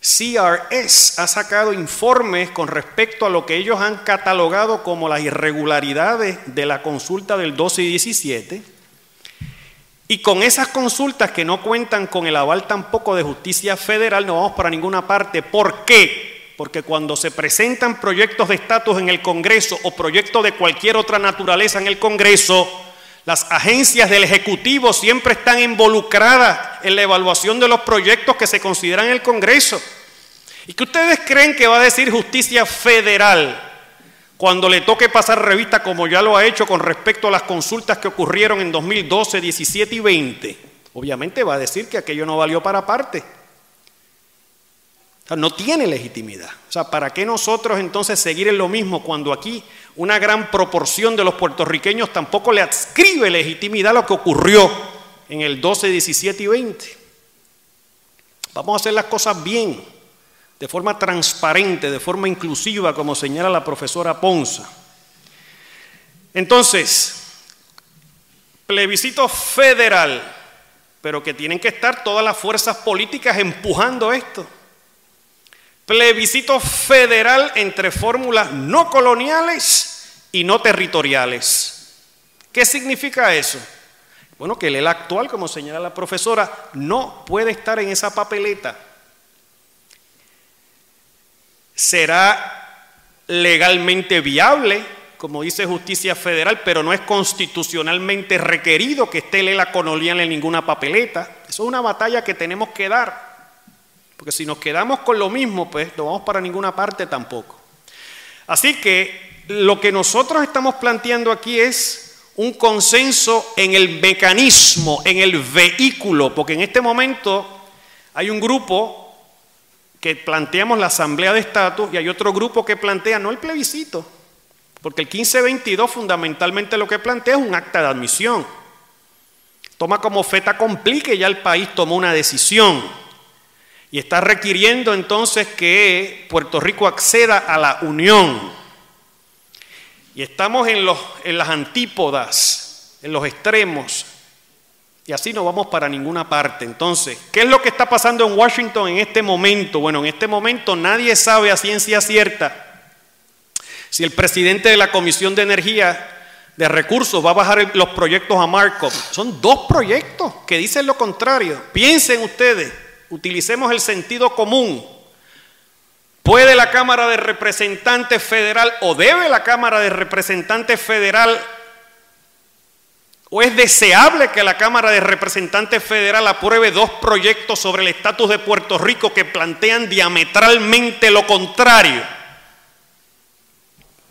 CRS ha sacado informes con respecto a lo que ellos han catalogado como las irregularidades de la consulta del 12 y 17. Y con esas consultas que no cuentan con el aval tampoco de justicia federal, no vamos para ninguna parte. ¿Por qué? Porque cuando se presentan proyectos de estatus en el Congreso o proyectos de cualquier otra naturaleza en el Congreso, las agencias del Ejecutivo siempre están involucradas en la evaluación de los proyectos que se consideran en el Congreso. ¿Y que ustedes creen que va a decir justicia federal cuando le toque pasar revista como ya lo ha hecho con respecto a las consultas que ocurrieron en 2012, 17 y 20? Obviamente va a decir que aquello no valió para parte. O sea, no tiene legitimidad. O sea, ¿para qué nosotros entonces seguir en lo mismo cuando aquí una gran proporción de los puertorriqueños tampoco le adscribe legitimidad a lo que ocurrió en el 12, 17 y 20? Vamos a hacer las cosas bien, de forma transparente, de forma inclusiva, como señala la profesora Ponza. Entonces, plebiscito federal, pero que tienen que estar todas las fuerzas políticas empujando esto plebiscito federal entre fórmulas no coloniales y no territoriales. ¿Qué significa eso? Bueno, que el actual, como señala la profesora, no puede estar en esa papeleta. Será legalmente viable, como dice Justicia Federal, pero no es constitucionalmente requerido que esté el ELA colonial en ninguna papeleta. Eso es una batalla que tenemos que dar. Porque si nos quedamos con lo mismo, pues no vamos para ninguna parte tampoco. Así que lo que nosotros estamos planteando aquí es un consenso en el mecanismo, en el vehículo, porque en este momento hay un grupo que planteamos la asamblea de estatus y hay otro grupo que plantea no el plebiscito, porque el 1522 fundamentalmente lo que plantea es un acta de admisión. Toma como feta complique ya el país tomó una decisión. Y está requiriendo entonces que Puerto Rico acceda a la unión. Y estamos en, los, en las antípodas, en los extremos. Y así no vamos para ninguna parte. Entonces, ¿qué es lo que está pasando en Washington en este momento? Bueno, en este momento nadie sabe a ciencia cierta si el presidente de la Comisión de Energía de Recursos va a bajar los proyectos a Markov. Son dos proyectos que dicen lo contrario. Piensen ustedes utilicemos el sentido común. ¿Puede la Cámara de Representantes Federal o debe la Cámara de Representantes Federal o es deseable que la Cámara de Representantes Federal apruebe dos proyectos sobre el estatus de Puerto Rico que plantean diametralmente lo contrario?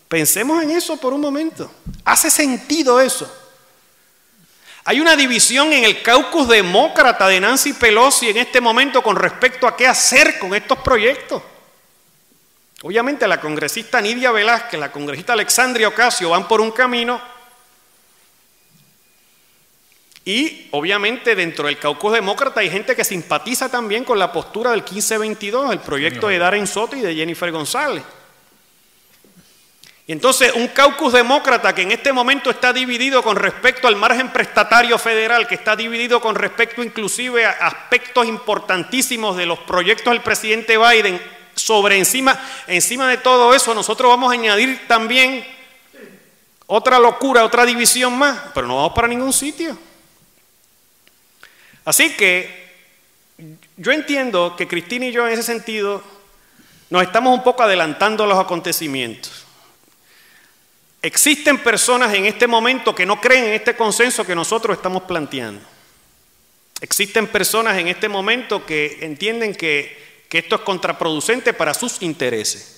Pensemos en eso por un momento. ¿Hace sentido eso? Hay una división en el caucus demócrata de Nancy Pelosi en este momento con respecto a qué hacer con estos proyectos. Obviamente la congresista Nidia Velázquez, la congresista Alexandria Ocasio van por un camino y obviamente dentro del caucus demócrata hay gente que simpatiza también con la postura del 1522, el proyecto de Darren Soto y de Jennifer González. Y entonces un caucus demócrata que en este momento está dividido con respecto al margen prestatario federal, que está dividido con respecto inclusive a aspectos importantísimos de los proyectos del presidente Biden, sobre encima, encima de todo eso nosotros vamos a añadir también otra locura, otra división más, pero no vamos para ningún sitio. Así que yo entiendo que Cristina y yo en ese sentido nos estamos un poco adelantando a los acontecimientos. Existen personas en este momento que no creen en este consenso que nosotros estamos planteando. Existen personas en este momento que entienden que, esto es contraproducente para sus intereses.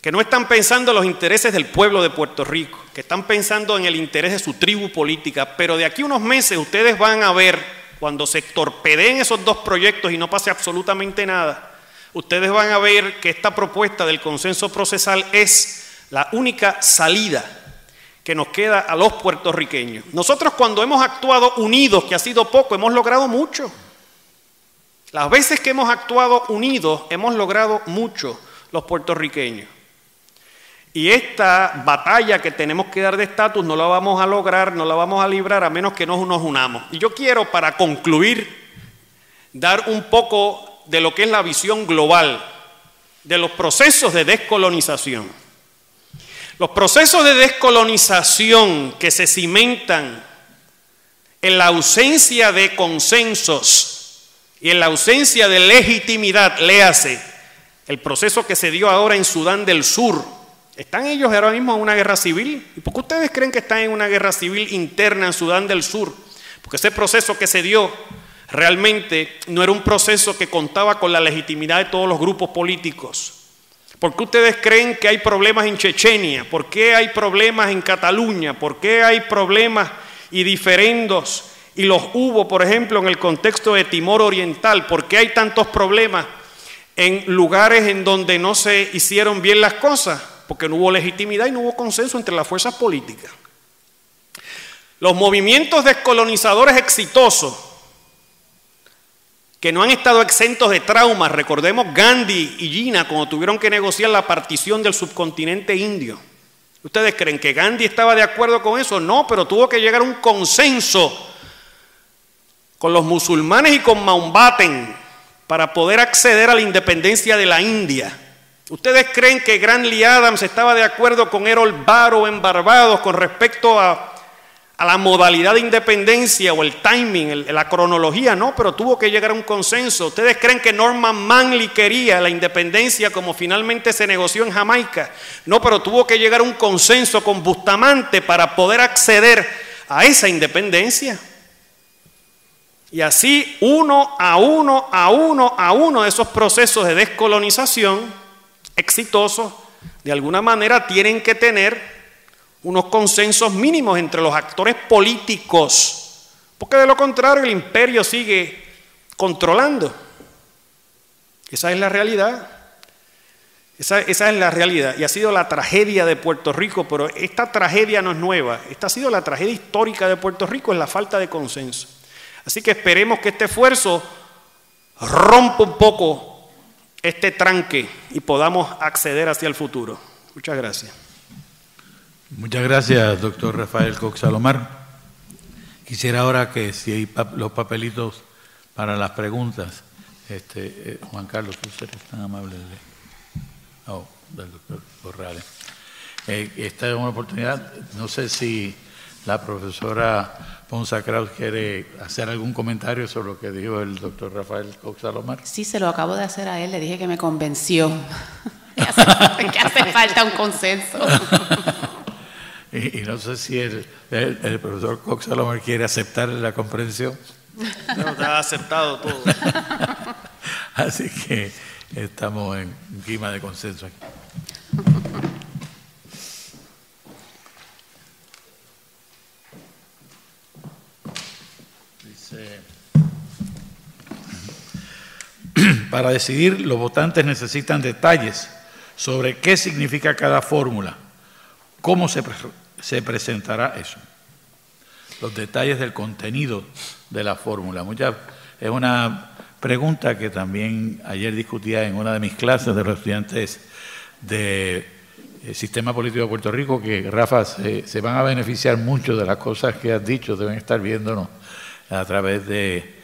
Que no están pensando en los intereses del pueblo de Puerto Rico, que están pensando en el interés de su tribu política. Pero de aquí a unos meses ustedes van a ver, cuando se torpedeen esos dos proyectos y no pase absolutamente nada, ustedes van a ver que esta propuesta del consenso procesal es la única salida que nos queda a los puertorriqueños. Nosotros cuando hemos actuado unidos, que ha sido poco, hemos logrado mucho. Las veces que hemos actuado unidos, hemos logrado mucho los puertorriqueños. Y esta batalla que tenemos que dar de estatus no la vamos a lograr, no la vamos a librar a menos que nos, unamos. Y yo quiero, para concluir, dar un poco de lo que es la visión global de los procesos de descolonización. Los procesos de descolonización que se cimentan en la ausencia de consensos y en la ausencia de legitimidad, léase, el proceso que se dio ahora en Sudán del Sur, ¿están ellos ahora mismo en una guerra civil? ¿Y por qué ustedes creen que están en una guerra civil interna en Sudán del Sur? Porque ese proceso que se dio realmente no era un proceso que contaba con la legitimidad de todos los grupos políticos. ¿Por qué ustedes creen que hay problemas en Chechenia? ¿Por qué hay problemas en Cataluña? ¿Por qué hay problemas y diferendos? Y los hubo, por ejemplo, en el contexto de Timor Oriental. ¿Por qué hay tantos problemas en lugares en donde no se hicieron bien las cosas? Porque no hubo legitimidad y no hubo consenso entre las fuerzas políticas. Los movimientos descolonizadores exitosos que no han estado exentos de traumas. Recordemos Gandhi y Gina cuando tuvieron que negociar la partición del subcontinente indio. ¿Ustedes creen que Gandhi estaba de acuerdo con eso? No, pero tuvo que llegar a un consenso con los musulmanes y con Mountbatten para poder acceder a la independencia de la India. ¿Ustedes creen que Granley Adams estaba de acuerdo con Errol Barrow en Barbados con respecto a la modalidad de independencia o el timing, la cronología, no, pero tuvo que llegar a un consenso. ¿Ustedes creen que Norman Manley quería la independencia como finalmente se negoció en Jamaica? No, pero tuvo que llegar a un consenso con Bustamante para poder acceder a esa independencia. Y así, uno a uno, a uno, a uno de esos procesos de descolonización exitosos, de alguna manera tienen que tener unos consensos mínimos entre los actores políticos, porque de lo contrario el imperio sigue controlando. Esa es la realidad. Esa, es la realidad. Y ha sido la tragedia de Puerto Rico, pero esta tragedia no es nueva. Esta ha sido la tragedia histórica de Puerto Rico, es la falta de consenso. Así que esperemos que este esfuerzo rompa un poco este tranque y podamos acceder hacia el futuro. Muchas gracias. Muchas gracias, doctor Rafael Coxalomar. Quisiera ahora que si hay los papelitos para las preguntas, este, eh, Juan Carlos, tú eres tan amable de, oh, del doctor Corrales. Eh, esta es una oportunidad, no sé si la profesora Ponza Kraus quiere hacer algún comentario sobre lo que dijo el doctor Rafael Coxalomar. Sí, se lo acabo de hacer a él, le dije que me convenció que hace falta un consenso. Y, no sé si el, profesor Cox Salomar quiere aceptar la comprensión. No, ha aceptado todo. Así que estamos en clima de consenso aquí. para decidir, los votantes necesitan detalles sobre qué significa cada fórmula ¿Cómo se, se presentará eso? Los detalles del contenido de la fórmula. Mucha, es una pregunta que también ayer discutía en una de mis clases de los estudiantes del eh, Sistema Político de Puerto Rico, que Rafa se, van a beneficiar mucho de las cosas que has dicho, deben estar viéndonos a través de,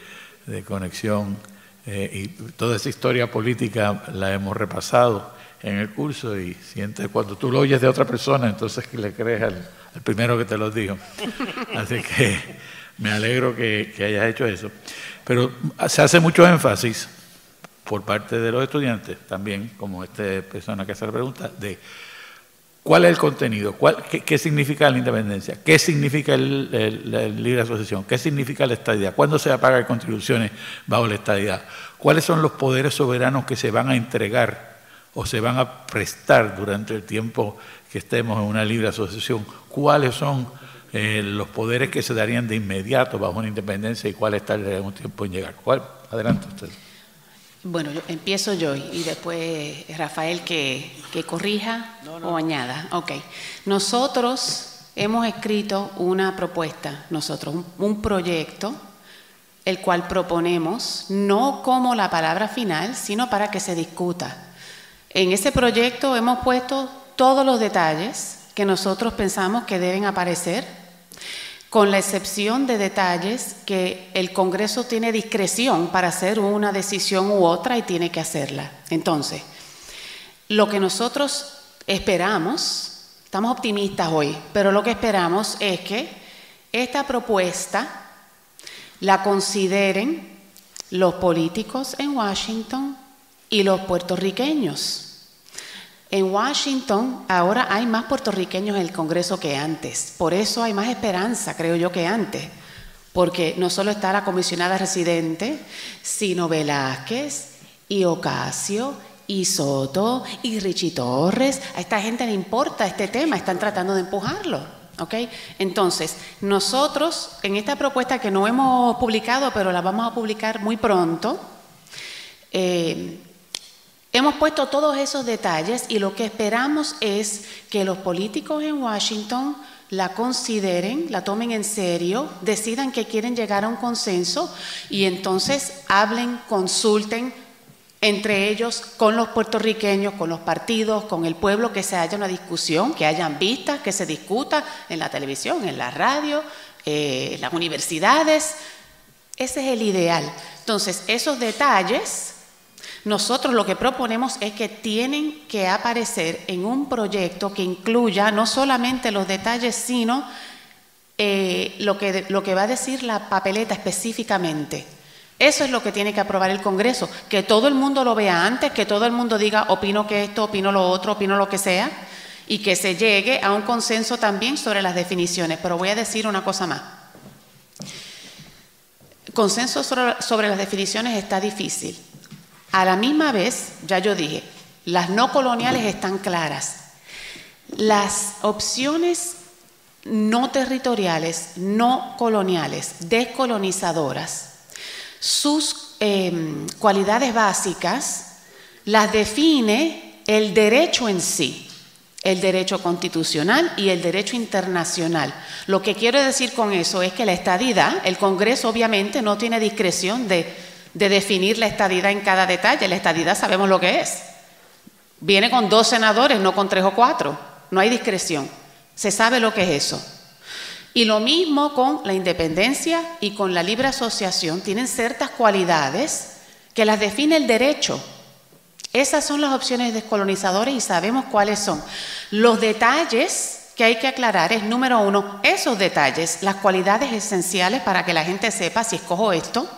conexión eh, y toda esa historia política la hemos repasado en el curso y sientes cuando tú lo oyes de otra persona, entonces que le crees al, primero que te lo dijo. Así que me alegro que, hayas hecho eso. Pero se hace mucho énfasis por parte de los estudiantes también, como esta persona que hace la pregunta, de cuál es el contenido, ¿Cuál, qué, significa la independencia, qué significa el, libre asociación, qué significa la estadidad, cuándo se va a pagar contribuciones bajo la estadidad, cuáles son los poderes soberanos que se van a entregar o se van a prestar durante el tiempo que estemos en una libre asociación, cuáles son eh, los poderes que se darían de inmediato bajo una independencia y cuáles tardarían un tiempo en llegar. ¿Cuál? Adelante usted. Bueno, empiezo yo y después Rafael que, corrija o añada. Ok. Nosotros hemos escrito una propuesta, nosotros, un proyecto, el cual proponemos no como la palabra final, sino para que se discuta en ese proyecto hemos puesto todos los detalles que nosotros pensamos que deben aparecer con la excepción de detalles que el Congreso tiene discreción para hacer una decisión u otra y tiene que hacerla. Entonces, lo que nosotros esperamos, estamos optimistas hoy, pero lo que esperamos es que esta propuesta la consideren los políticos en Washington y los puertorriqueños. En Washington ahora hay más puertorriqueños en el Congreso que antes. Por eso hay más esperanza, creo yo, que antes. Porque no solo está la comisionada residente, sino Velázquez y Ocasio y Soto y Richie Torres. A esta gente le importa este tema, están tratando de empujarlo. Entonces, nosotros en esta propuesta que no hemos publicado, pero la vamos a publicar muy pronto, eh, Hemos puesto todos esos detalles y lo que esperamos es que los políticos en Washington la consideren, la tomen en serio, decidan que quieren llegar a un consenso y entonces hablen, consulten entre ellos con los puertorriqueños, con los partidos, con el pueblo, que se haya una discusión, que hayan vistas, que se discuta en la televisión, en la radio, eh, en las universidades. Ese es el ideal. Entonces, esos detalles nosotros lo que proponemos es que tienen que aparecer en un proyecto que incluya no solamente los detalles, sino eh, lo, que, lo que va a decir la papeleta específicamente. Eso es lo que tiene que aprobar el Congreso, que todo el mundo lo vea antes, que todo el mundo diga, opino que esto, opino lo otro, opino lo que sea, y que se llegue a un consenso también sobre las definiciones. Pero voy a decir una cosa más. Consenso sobre las definiciones está difícil. A la misma vez, ya yo dije, las no coloniales están claras. Las opciones no territoriales, no coloniales, descolonizadoras, sus em, cualidades básicas las define el derecho en sí, el derecho constitucional y el derecho internacional. Lo que quiero decir con eso es que la estadidad, el Congreso obviamente no tiene discreción de de definir la estadidad en cada detalle. La estadidad sabemos lo que es. Viene con dos senadores, no con tres o cuatro. No hay discreción. Se sabe lo que es eso. Y lo mismo con la independencia y con la libre asociación. Tienen ciertas cualidades que las define el derecho. Esas son las opciones descolonizadores y sabemos cuáles son. Los detalles que hay que aclarar es, número uno, esos detalles, las cualidades esenciales para que la gente sepa si escojo esto,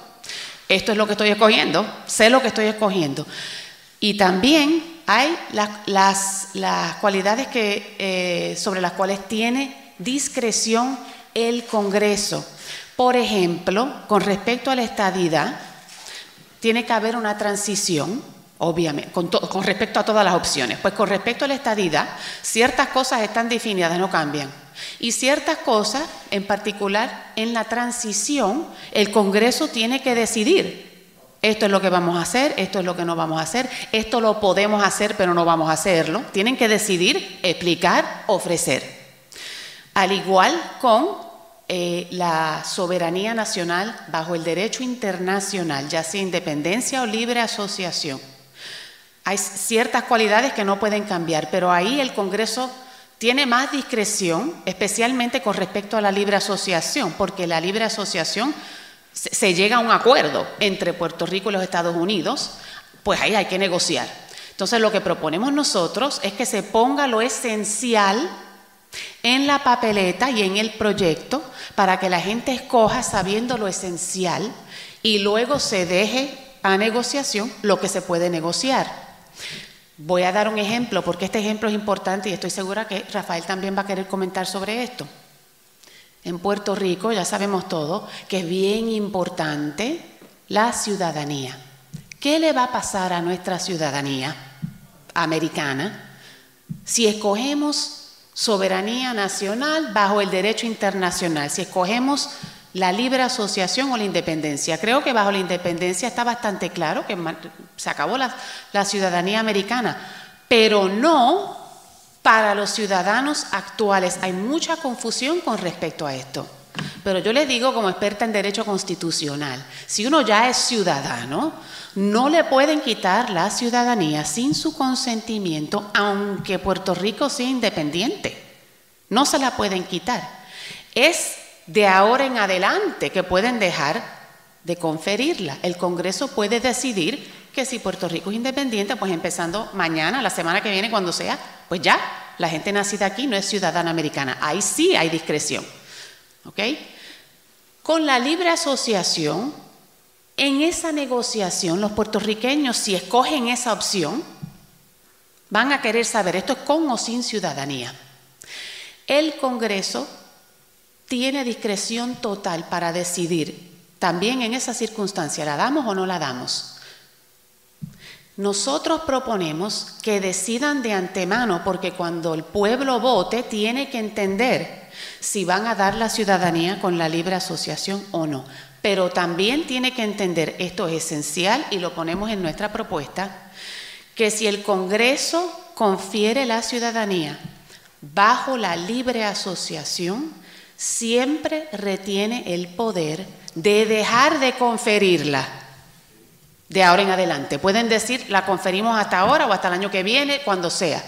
esto es lo que estoy escogiendo, sé lo que estoy escogiendo. Y también hay las, cualidades que, eh, sobre las cuales tiene discreción el Congreso. Por ejemplo, con respecto a la estadidad, tiene que haber una transición, obviamente, con, con respecto a todas las opciones. Pues con respecto a la estadidad, ciertas cosas están definidas, no cambian. Y ciertas cosas, en particular en la transición, el Congreso tiene que decidir. Esto es lo que vamos a hacer, esto es lo que no vamos a hacer, esto lo podemos hacer pero no vamos a hacerlo. Tienen que decidir, explicar, ofrecer. Al igual con eh, la soberanía nacional bajo el derecho internacional, ya sea independencia o libre asociación. Hay ciertas cualidades que no pueden cambiar, pero ahí el Congreso tiene más discreción, especialmente con respecto a la libre asociación, porque la libre asociación se, llega a un acuerdo entre Puerto Rico y los Estados Unidos, pues ahí hay que negociar. Entonces lo que proponemos nosotros es que se ponga lo esencial en la papeleta y en el proyecto para que la gente escoja sabiendo lo esencial y luego se deje a negociación lo que se puede negociar. Voy a dar un ejemplo porque este ejemplo es importante y estoy segura que Rafael también va a querer comentar sobre esto. En Puerto Rico ya sabemos todo que es bien importante la ciudadanía. ¿Qué le va a pasar a nuestra ciudadanía americana si escogemos soberanía nacional bajo el derecho internacional? Si escogemos la libre asociación o la independencia. Creo que bajo la independencia está bastante claro que se acabó la, ciudadanía americana, pero no para los ciudadanos actuales. Hay mucha confusión con respecto a esto. Pero yo les digo como experta en derecho constitucional, si uno ya es ciudadano, no le pueden quitar la ciudadanía sin su consentimiento, aunque Puerto Rico sea independiente. No se la pueden quitar. Es de ahora en adelante que pueden dejar de conferirla. El Congreso puede decidir que si Puerto Rico es independiente, pues empezando mañana, la semana que viene, cuando sea, pues ya, la gente nacida aquí no es ciudadana americana. Ahí sí hay discreción. ¿Ok? Con la libre asociación, en esa negociación, los puertorriqueños, si escogen esa opción, van a querer saber, esto es con o sin ciudadanía. El Congreso tiene discreción total para decidir, también en esa circunstancia, ¿la damos o no la damos? Nosotros proponemos que decidan de antemano, porque cuando el pueblo vote tiene que entender si van a dar la ciudadanía con la libre asociación o no. Pero también tiene que entender, esto es esencial y lo ponemos en nuestra propuesta, que si el Congreso confiere la ciudadanía bajo la libre asociación, siempre retiene el poder de dejar de conferirla de ahora en adelante. Pueden decir, la conferimos hasta ahora o hasta el año que viene, cuando sea.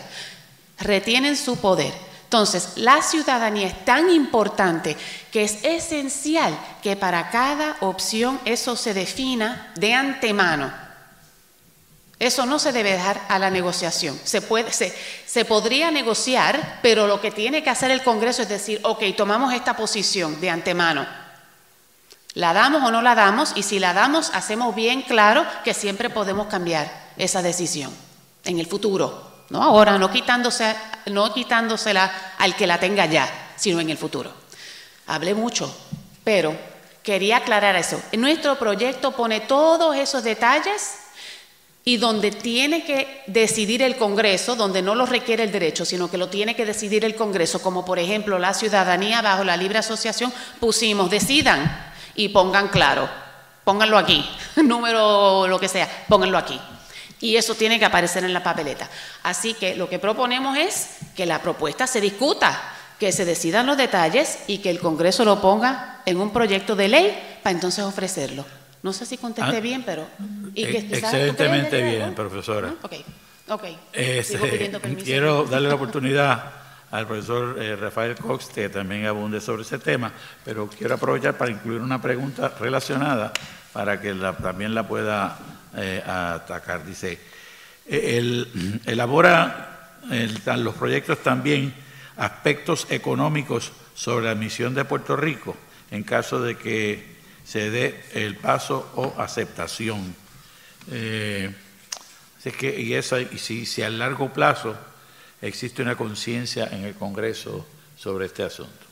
Retienen su poder. Entonces, la ciudadanía es tan importante que es esencial que para cada opción eso se defina de antemano. Eso no se debe dejar a la negociación. Se, puede, se, se podría negociar, pero lo que tiene que hacer el Congreso es decir, ok, tomamos esta posición de antemano ¿La damos o no la damos? Y si la damos, hacemos bien claro que siempre podemos cambiar esa decisión en el futuro, no ahora, no, quitándose, no quitándosela al que la tenga ya, sino en el futuro. Hablé mucho, pero quería aclarar eso. Nuestro proyecto pone todos esos detalles y donde tiene que decidir el Congreso, donde no lo requiere el derecho, sino que lo tiene que decidir el Congreso, como por ejemplo la ciudadanía bajo la libre asociación, pusimos, decidan y pongan claro, pónganlo aquí, número lo que sea, pónganlo aquí. Y eso tiene que aparecer en la papeleta. Así que lo que proponemos es que la propuesta se discuta, que se decidan los detalles y que el Congreso lo ponga en un proyecto de ley para entonces ofrecerlo. No sé si contesté ah, bien, pero... excelentemente bien, profesora. Ok, ok. Este, quiero darle la oportunidad al profesor eh, Rafael Cox, que también abunde sobre ese tema, pero quiero aprovechar para incluir una pregunta relacionada para que también la pueda eh, atacar. Dice, eh, el, elabora los proyectos también aspectos económicos sobre la misión de Puerto Rico en caso de que se dé el paso o aceptación. así que, y, eso, y si, si a largo plazo existe una conciencia en el Congreso sobre este asunto.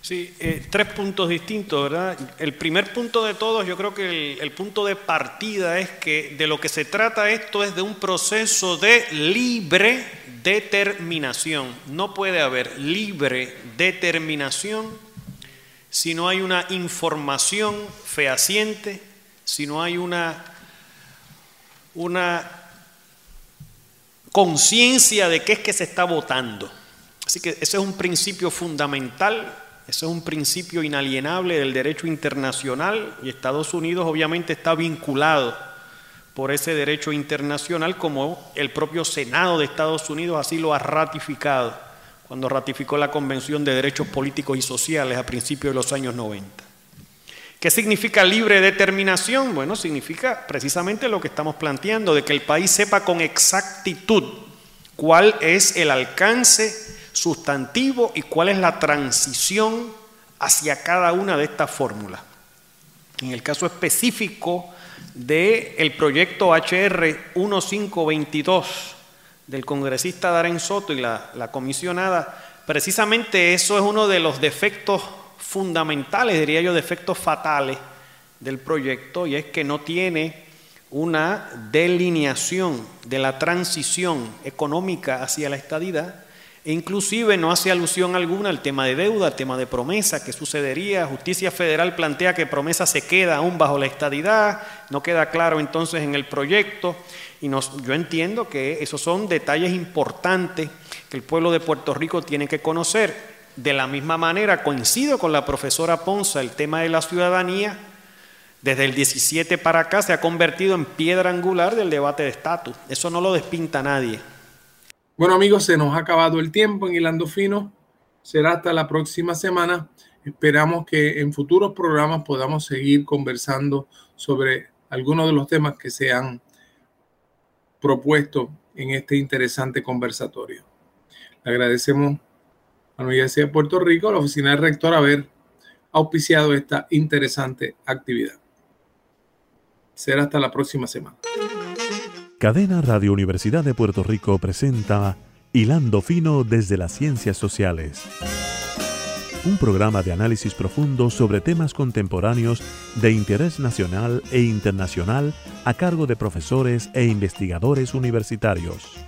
Sí, eh, tres puntos distintos, ¿verdad? El primer punto de todos, yo creo que el, punto de partida es que de lo que se trata esto es de un proceso de libre determinación. No puede haber libre determinación si no hay una información fehaciente, si no hay una, una conciencia de qué es que se está votando. Así que ese es un principio fundamental, ese es un principio inalienable del derecho internacional y Estados Unidos obviamente está vinculado por ese derecho internacional como el propio Senado de Estados Unidos así lo ha ratificado cuando ratificó la Convención de Derechos Políticos y Sociales a principios de los años 90. ¿Qué significa libre determinación? Bueno, significa precisamente lo que estamos planteando, de que el país sepa con exactitud cuál es el alcance sustantivo y cuál es la transición hacia cada una de estas fórmulas. En el caso específico del proyecto HR 1522 del congresista Darén Soto y la, comisionada, precisamente eso es uno de los defectos fundamentales, diría yo, defectos fatales del proyecto y es que no tiene una delineación de la transición económica hacia la estadidad e inclusive no hace alusión alguna al tema de deuda, al tema de promesa, que sucedería. Justicia Federal plantea que promesa se queda aún bajo la estadidad, no queda claro entonces en el proyecto y yo entiendo que esos son detalles importantes que el pueblo de Puerto Rico tiene que conocer. De la misma manera, coincido con la profesora Ponza, el tema de la ciudadanía, desde el 17 para acá se ha convertido en piedra angular del debate de estatus. Eso no lo despinta nadie. Bueno amigos, se nos ha acabado el tiempo en Hilando Fino. Será hasta la próxima semana Esperamos que en futuros programas podamos seguir conversando sobre algunos de los temas que se han propuesto en este interesante conversatorio. Le agradecemos a la Universidad de Puerto Rico, a la Oficina del Rector, haber auspiciado esta interesante actividad. Será hasta la próxima semana. Cadena Radio Universidad de Puerto Rico presenta Hilando Fino desde las Ciencias Sociales. Un programa de análisis profundo sobre temas contemporáneos de interés nacional e internacional a cargo de profesores e investigadores universitarios.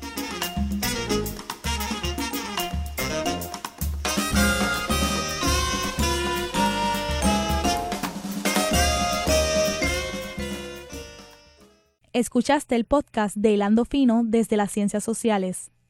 Escuchaste el podcast de Hilando Fino desde las Ciencias Sociales.